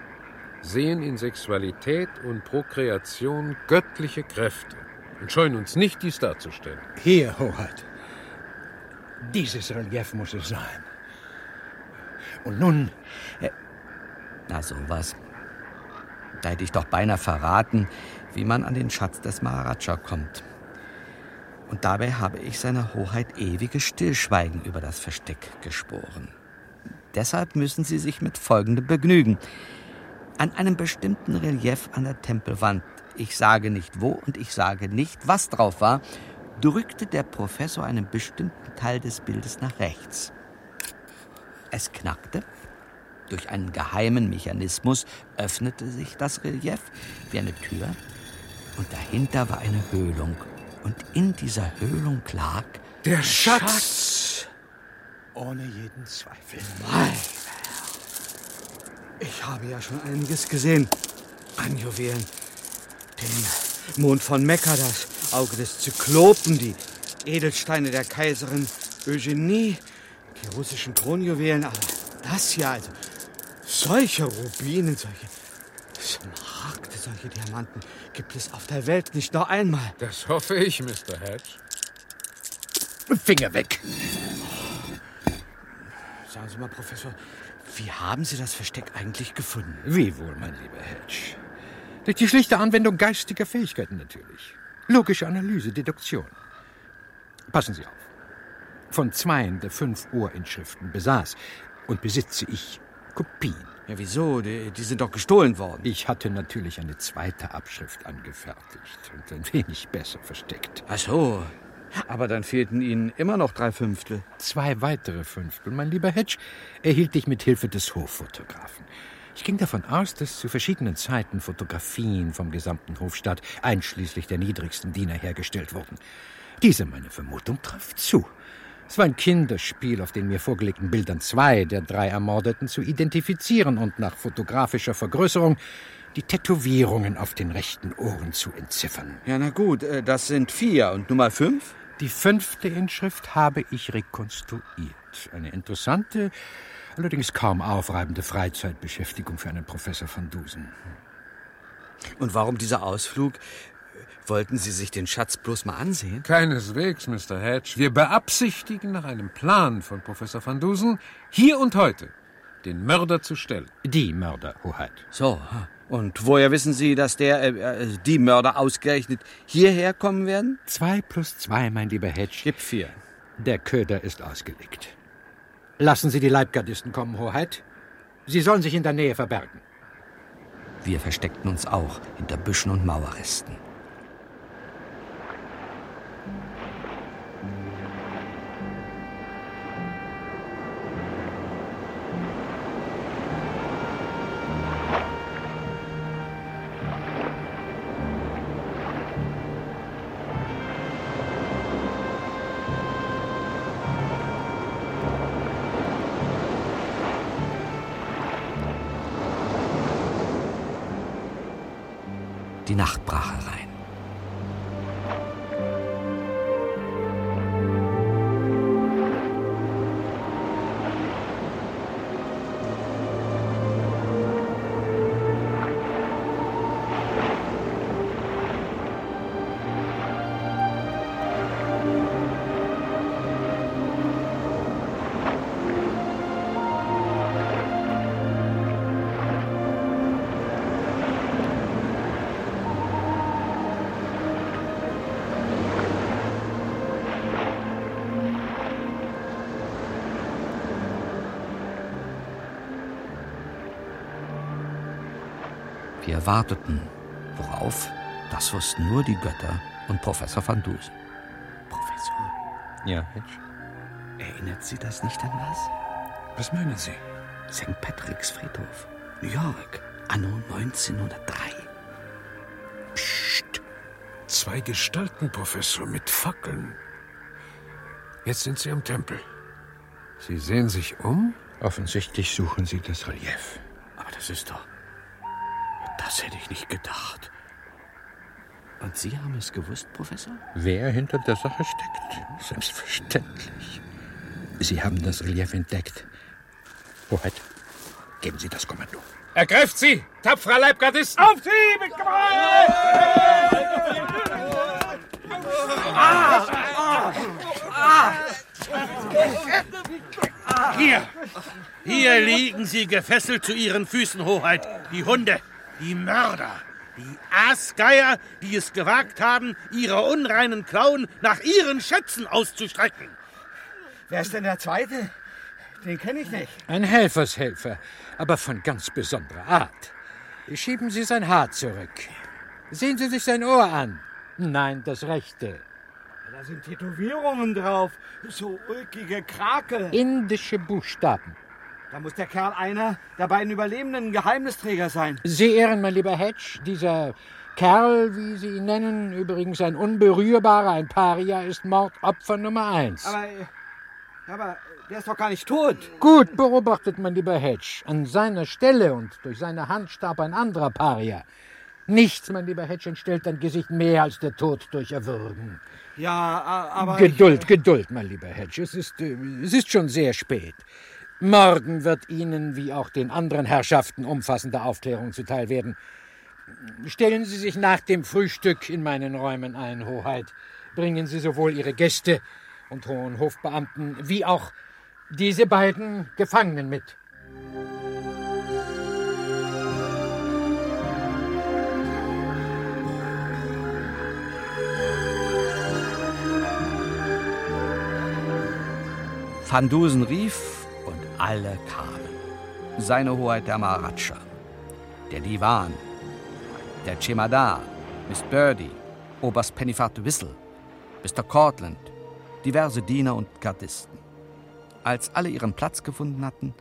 sehen in Sexualität und Prokreation göttliche Kräfte und scheuen uns nicht, dies darzustellen. Hier, Hoheit. Dieses Relief muss es sein. Und nun. Äh, na sowas. Da hätte ich doch beinahe verraten, wie man an den Schatz des Maharaja kommt. Und dabei habe ich seiner Hoheit ewiges Stillschweigen über das Versteck geschworen. Deshalb müssen Sie sich mit folgendem begnügen. An einem bestimmten Relief an der Tempelwand, ich sage nicht wo und ich sage nicht, was drauf war, drückte der Professor einen bestimmten Teil des Bildes nach rechts. Es knackte. Durch einen geheimen Mechanismus öffnete sich das Relief wie eine Tür. Und dahinter war eine Höhlung. Und in dieser Höhlung lag Der Schatz! Ohne jeden Zweifel. Mein Ich habe ja schon einiges gesehen. An Juwelen. Den Mond von Mekka, das Auge des Zyklopen, die Edelsteine der Kaiserin Eugenie, die russischen Kronjuwelen, aber das hier, also solche Rubinen, solche Smaragde, solche Diamanten gibt es auf der Welt nicht nur einmal. Das hoffe ich, Mr. Hedge. Finger weg! Sagen Sie mal, Professor, wie haben Sie das Versteck eigentlich gefunden? Wie wohl, mein lieber Hedge? Durch die schlichte Anwendung geistiger Fähigkeiten natürlich. Logische Analyse, Deduktion. Passen Sie auf. Von zweien der fünf Ohrinschriften besaß und besitze ich Kopien. Ja, wieso? Die, die sind doch gestohlen worden. Ich hatte natürlich eine zweite Abschrift angefertigt und ein wenig besser versteckt. Ach so. Aber dann fehlten Ihnen immer noch drei Fünftel. Zwei weitere Fünftel, mein lieber Hedge, erhielt ich mit Hilfe des Hoffotografen. Ich ging davon aus, dass zu verschiedenen Zeiten Fotografien vom gesamten Hofstaat, einschließlich der niedrigsten Diener, hergestellt wurden. Diese meine Vermutung traf zu. Es war ein Kinderspiel, auf den mir vorgelegten Bildern zwei der drei Ermordeten zu identifizieren und nach fotografischer Vergrößerung die Tätowierungen auf den rechten Ohren zu entziffern. Ja, na gut, äh, das sind vier. Und Nummer fünf? Die fünfte Inschrift habe ich rekonstruiert. Eine interessante, allerdings kaum aufreibende Freizeitbeschäftigung für einen Professor von Dusen. Und warum dieser Ausflug? Wollten Sie sich den Schatz bloß mal ansehen? Keineswegs, Mr. Hedge. Wir beabsichtigen nach einem Plan von Professor van Dusen hier und heute den Mörder zu stellen. Die Mörder, Hoheit. So, und woher wissen Sie, dass der, äh, äh, die Mörder ausgerechnet hierher kommen werden? Zwei plus zwei, mein lieber Hedge. Gib vier. Der Köder ist ausgelegt. Lassen Sie die Leibgardisten kommen, Hoheit. Sie sollen sich in der Nähe verbergen. Wir versteckten uns auch hinter Büschen und Mauerresten. Nacht warteten. Worauf? Das wussten nur die Götter und Professor van Dusen. Professor, Ja, Hedge? erinnert Sie das nicht an was? Was meinen Sie? St. Patricks Friedhof, New York, anno 1903. Zwei Gestalten, Professor, mit Fackeln. Jetzt sind sie am Tempel. Sie sehen sich um? Offensichtlich suchen Sie das Relief. Aber das ist doch. Das hätte ich nicht gedacht. Und Sie haben es gewusst, Professor? Wer hinter der Sache steckt? Selbstverständlich. Sie haben das Relief entdeckt. Hoheit, geben Sie das Kommando. Ergreift sie, tapferer Leibgardisten! Auf sie mit Hier, hier liegen sie gefesselt zu ihren Füßen, Hoheit. Die Hunde, die Mörder, die Aasgeier, die es gewagt haben, ihre unreinen Klauen nach ihren Schätzen auszustrecken. Wer ist denn der Zweite? Den kenne ich nicht. Ein Helfershelfer, aber von ganz besonderer Art. Schieben Sie sein Haar zurück. Sehen Sie sich sein Ohr an. Nein, das rechte. Da sind Tätowierungen drauf. So ulkige Krakel. Indische Buchstaben. Da muss der Kerl einer der beiden überlebenden Geheimnisträger sein. Sie ehren, mein lieber Hedge, dieser Kerl, wie Sie ihn nennen, übrigens ein unberührbarer, ein Paria, ist Mordopfer Nummer eins. Aber, äh, aber der ist doch gar nicht tot. Gut beobachtet, mein lieber Hedge. An seiner Stelle und durch seine Hand starb ein anderer Paria. Nichts, mein lieber Hedge, entstellt dein Gesicht mehr als der Tod durch Erwürgen. Ja, aber. Geduld, Geduld, mein lieber Hedge. Es ist, äh, es ist schon sehr spät. Morgen wird Ihnen wie auch den anderen Herrschaften umfassende Aufklärung zuteil werden. Stellen Sie sich nach dem Frühstück in meinen Räumen ein, Hoheit. Bringen Sie sowohl Ihre Gäste und hohen Hofbeamten wie auch diese beiden Gefangenen mit. Van Dusen rief alle kamen. Seine Hoheit der Maharaja, der Divan, der Chemadar, Miss Birdie, Oberst Pennyfart Whistle, Mr. Cortland, diverse Diener und Gardisten. Als alle ihren Platz gefunden hatten,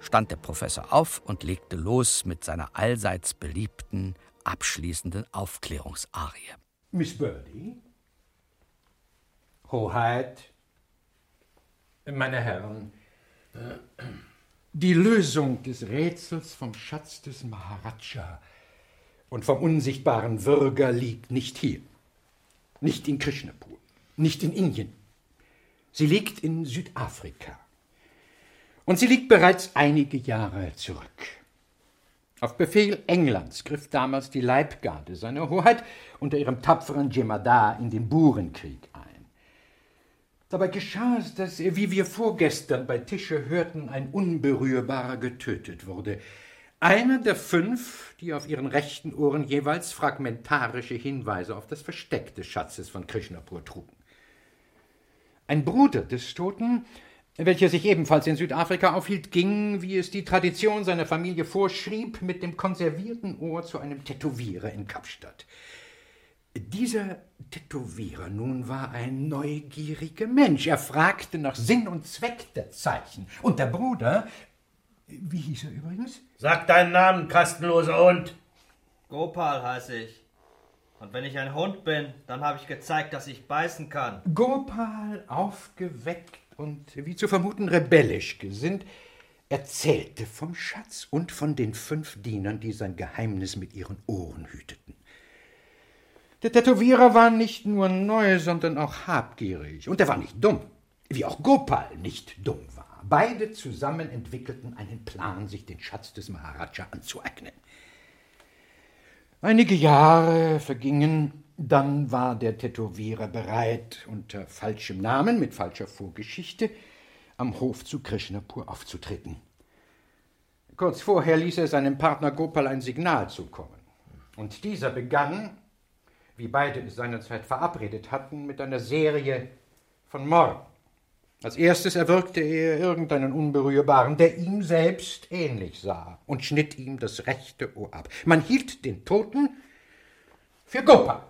stand der Professor auf und legte los mit seiner allseits beliebten, abschließenden Aufklärungsarie. Miss Birdie? Hoheit? Meine Herren, die Lösung des Rätsels vom Schatz des Maharaja und vom unsichtbaren Würger liegt nicht hier, nicht in Krishnapur, nicht in Indien. Sie liegt in Südafrika. Und sie liegt bereits einige Jahre zurück. Auf Befehl Englands griff damals die Leibgarde seiner Hoheit unter ihrem tapferen Jemadar in den Burenkrieg. Dabei geschah es, dass, wie wir vorgestern bei Tische hörten, ein Unberührbarer getötet wurde. Einer der fünf, die auf ihren rechten Ohren jeweils fragmentarische Hinweise auf das Versteck des Schatzes von Krishnapur trugen. Ein Bruder des Toten, welcher sich ebenfalls in Südafrika aufhielt, ging, wie es die Tradition seiner Familie vorschrieb, mit dem konservierten Ohr zu einem Tätowierer in Kapstadt. Dieser Tätowierer nun war ein neugieriger Mensch. Er fragte nach Sinn und Zweck der Zeichen. Und der Bruder, wie hieß er übrigens? Sag deinen Namen, kastenloser Hund. Gopal heiße ich. Und wenn ich ein Hund bin, dann habe ich gezeigt, dass ich beißen kann. Gopal, aufgeweckt und wie zu vermuten rebellisch gesinnt, erzählte vom Schatz und von den fünf Dienern, die sein Geheimnis mit ihren Ohren hüteten. Der Tätowierer war nicht nur neu, sondern auch habgierig. Und er war nicht dumm, wie auch Gopal nicht dumm war. Beide zusammen entwickelten einen Plan, sich den Schatz des Maharaja anzueignen. Einige Jahre vergingen, dann war der Tätowierer bereit, unter falschem Namen, mit falscher Vorgeschichte, am Hof zu Krishnapur aufzutreten. Kurz vorher ließ er seinem Partner Gopal ein Signal zukommen. Und dieser begann, wie beide es seinerzeit verabredet hatten, mit einer Serie von Morden. Als erstes erwürgte er irgendeinen Unberührbaren, der ihm selbst ähnlich sah, und schnitt ihm das rechte Ohr ab. Man hielt den Toten für Gopal.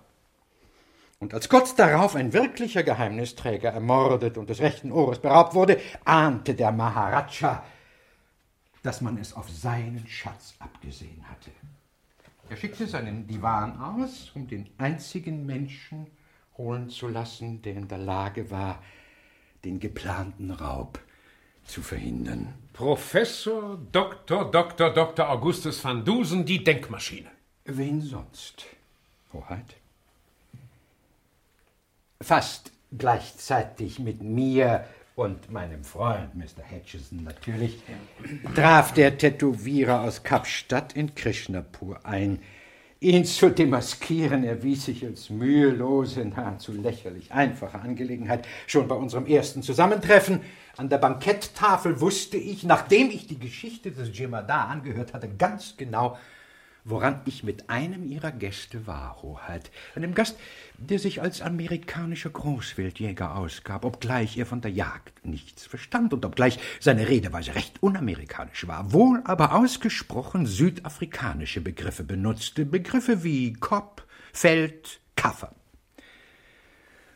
Und als kurz darauf ein wirklicher Geheimnisträger ermordet und des rechten Ohres beraubt wurde, ahnte der Maharaja, dass man es auf seinen Schatz abgesehen hatte. Er schickte seinen Divan aus, um den einzigen Menschen holen zu lassen, der in der Lage war, den geplanten Raub zu verhindern. Professor Dr. Dr. Dr. Augustus van Dusen, die Denkmaschine. Wen sonst, Hoheit? Fast gleichzeitig mit mir und meinem Freund, Mr. Hatchison natürlich, traf der Tätowierer aus Kapstadt in Krishnapur ein. Ihn zu demaskieren erwies sich als mühelose, nahezu lächerlich einfache Angelegenheit. Schon bei unserem ersten Zusammentreffen an der Banketttafel wusste ich, nachdem ich die Geschichte des Jemada angehört hatte, ganz genau, woran ich mit einem ihrer Gäste war, Hoheit. Einem Gast, der sich als amerikanischer Großwildjäger ausgab, obgleich er von der Jagd nichts verstand und obgleich seine Redeweise recht unamerikanisch war, wohl aber ausgesprochen südafrikanische Begriffe benutzte, Begriffe wie Kopp, Feld, Kaffer.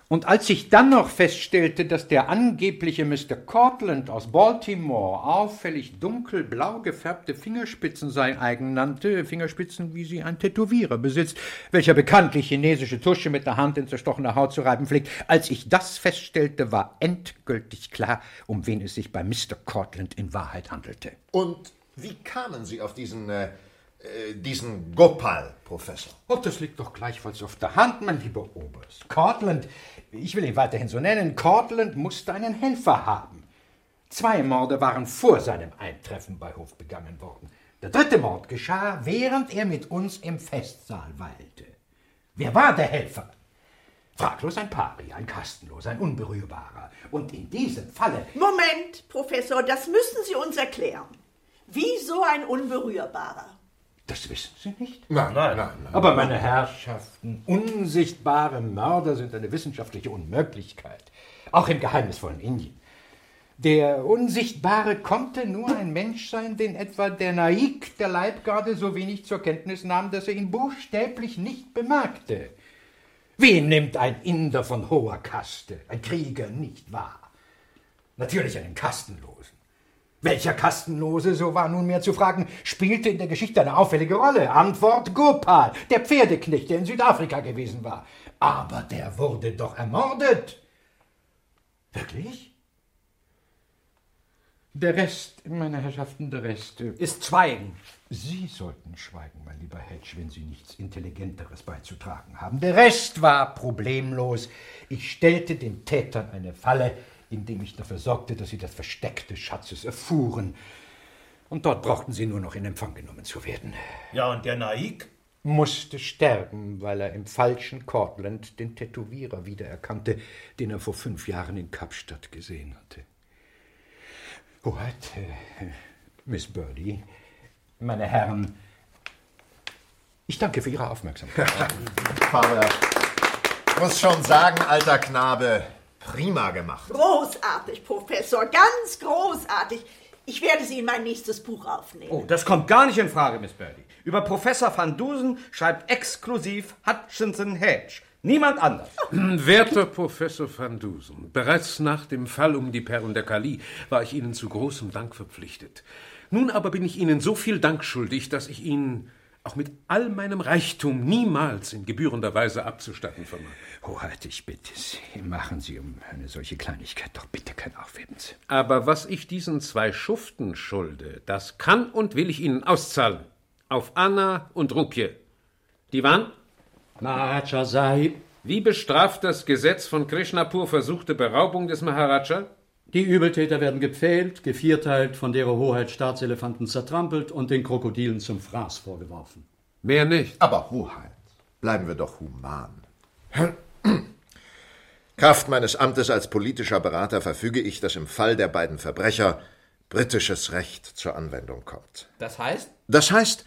Und als ich dann noch feststellte, dass der angebliche Mr. Cortland aus Baltimore auffällig dunkelblau gefärbte Fingerspitzen sein eigen nannte, Fingerspitzen, wie sie ein Tätowierer besitzt, welcher bekanntlich chinesische Tusche mit der Hand in zerstochener Haut zu reiben pflegt, als ich das feststellte, war endgültig klar, um wen es sich bei Mr. Cortland in Wahrheit handelte. Und wie kamen Sie auf diesen, äh, äh, diesen Gopal, Professor? Oh, das liegt doch gleichfalls auf der Hand, mein lieber Oberst. Cortland, ich will ihn weiterhin so nennen, Cortland musste einen Helfer haben. Zwei Morde waren vor seinem Eintreffen bei Hof begangen worden. Der dritte Mord geschah, während er mit uns im Festsaal weilte. Wer war der Helfer? Fraglos ein Pari, ein Kastenloser, ein Unberührbarer. Und in diesem Falle. Moment, Professor, das müssen Sie uns erklären. Wieso ein Unberührbarer? Das wissen Sie nicht? Nein, nein, nein. nein. Aber meine Herrschaften, unsichtbare Mörder sind eine wissenschaftliche Unmöglichkeit. Auch im geheimnisvollen Indien. Der Unsichtbare konnte nur ein Mensch sein, den etwa der Naik der Leibgarde so wenig zur Kenntnis nahm, dass er ihn buchstäblich nicht bemerkte. Wen nimmt ein Inder von hoher Kaste, ein Krieger, nicht wahr? Natürlich einen Kastenlosen. Welcher Kastenlose, so war nunmehr zu fragen, spielte in der Geschichte eine auffällige Rolle? Antwort Gopal, der Pferdeknecht, der in Südafrika gewesen war. Aber der wurde doch ermordet. Wirklich? Der Rest, meine Herrschaften, der Rest äh, ist Schweigen. Sie sollten schweigen, mein lieber Hedge, wenn Sie nichts Intelligenteres beizutragen haben. Der Rest war problemlos. Ich stellte den Tätern eine Falle, indem ich dafür sorgte, dass sie das Versteck des Schatzes erfuhren. Und dort brauchten sie nur noch in Empfang genommen zu werden. Ja, und der Naik? musste sterben, weil er im falschen Cortland den Tätowierer wiedererkannte, den er vor fünf Jahren in Kapstadt gesehen hatte. Hoheit, äh, Miss Birdie, meine Herren, ich danke für Ihre Aufmerksamkeit. Vater, muss schon sagen, alter Knabe, prima gemacht. Großartig, Professor, ganz großartig. Ich werde sie in mein nächstes Buch aufnehmen. Oh, das kommt gar nicht in Frage, Miss Birdie. Über Professor Van Dusen schreibt exklusiv Hutchinson Hedge. Niemand anders. Werter Professor van Dusen, bereits nach dem Fall um die Perlen der Kali war ich Ihnen zu großem Dank verpflichtet. Nun aber bin ich Ihnen so viel Dank schuldig, dass ich Ihnen auch mit all meinem Reichtum niemals in gebührender Weise abzustatten vermag. Hoheit, ich bitte Sie, machen Sie um eine solche Kleinigkeit doch bitte kein Aufhebens. Aber was ich diesen zwei Schuften schulde, das kann und will ich Ihnen auszahlen. Auf Anna und Rupje. Divan? Maharaja Sahib. Wie bestraft das Gesetz von Krishnapur versuchte Beraubung des Maharaja? Die Übeltäter werden gepfählt, gevierteilt, von derer Hoheit Staatselefanten zertrampelt und den Krokodilen zum Fraß vorgeworfen. Mehr nicht. Aber Hoheit, bleiben wir doch human. Kraft meines Amtes als politischer Berater verfüge ich, dass im Fall der beiden Verbrecher britisches Recht zur Anwendung kommt. Das heißt? Das heißt,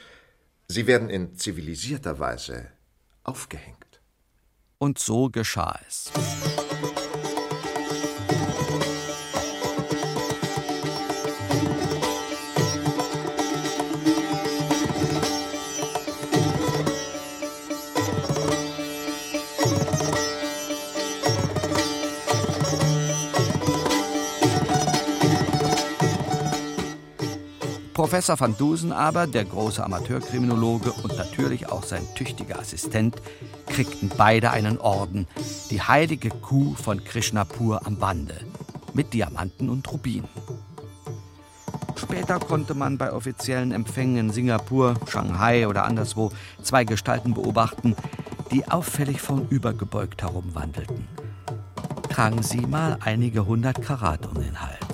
sie werden in zivilisierter Weise aufgehängt. Und so geschah es. Professor van Dusen aber, der große Amateurkriminologe und natürlich auch sein tüchtiger Assistent, kriegten beide einen Orden, die heilige Kuh von Krishnapur am Bande, mit Diamanten und Rubinen. Später konnte man bei offiziellen Empfängen in Singapur, Shanghai oder anderswo zwei Gestalten beobachten, die auffällig vornübergebeugt herumwandelten. Tragen sie mal einige hundert Karat um den Hals.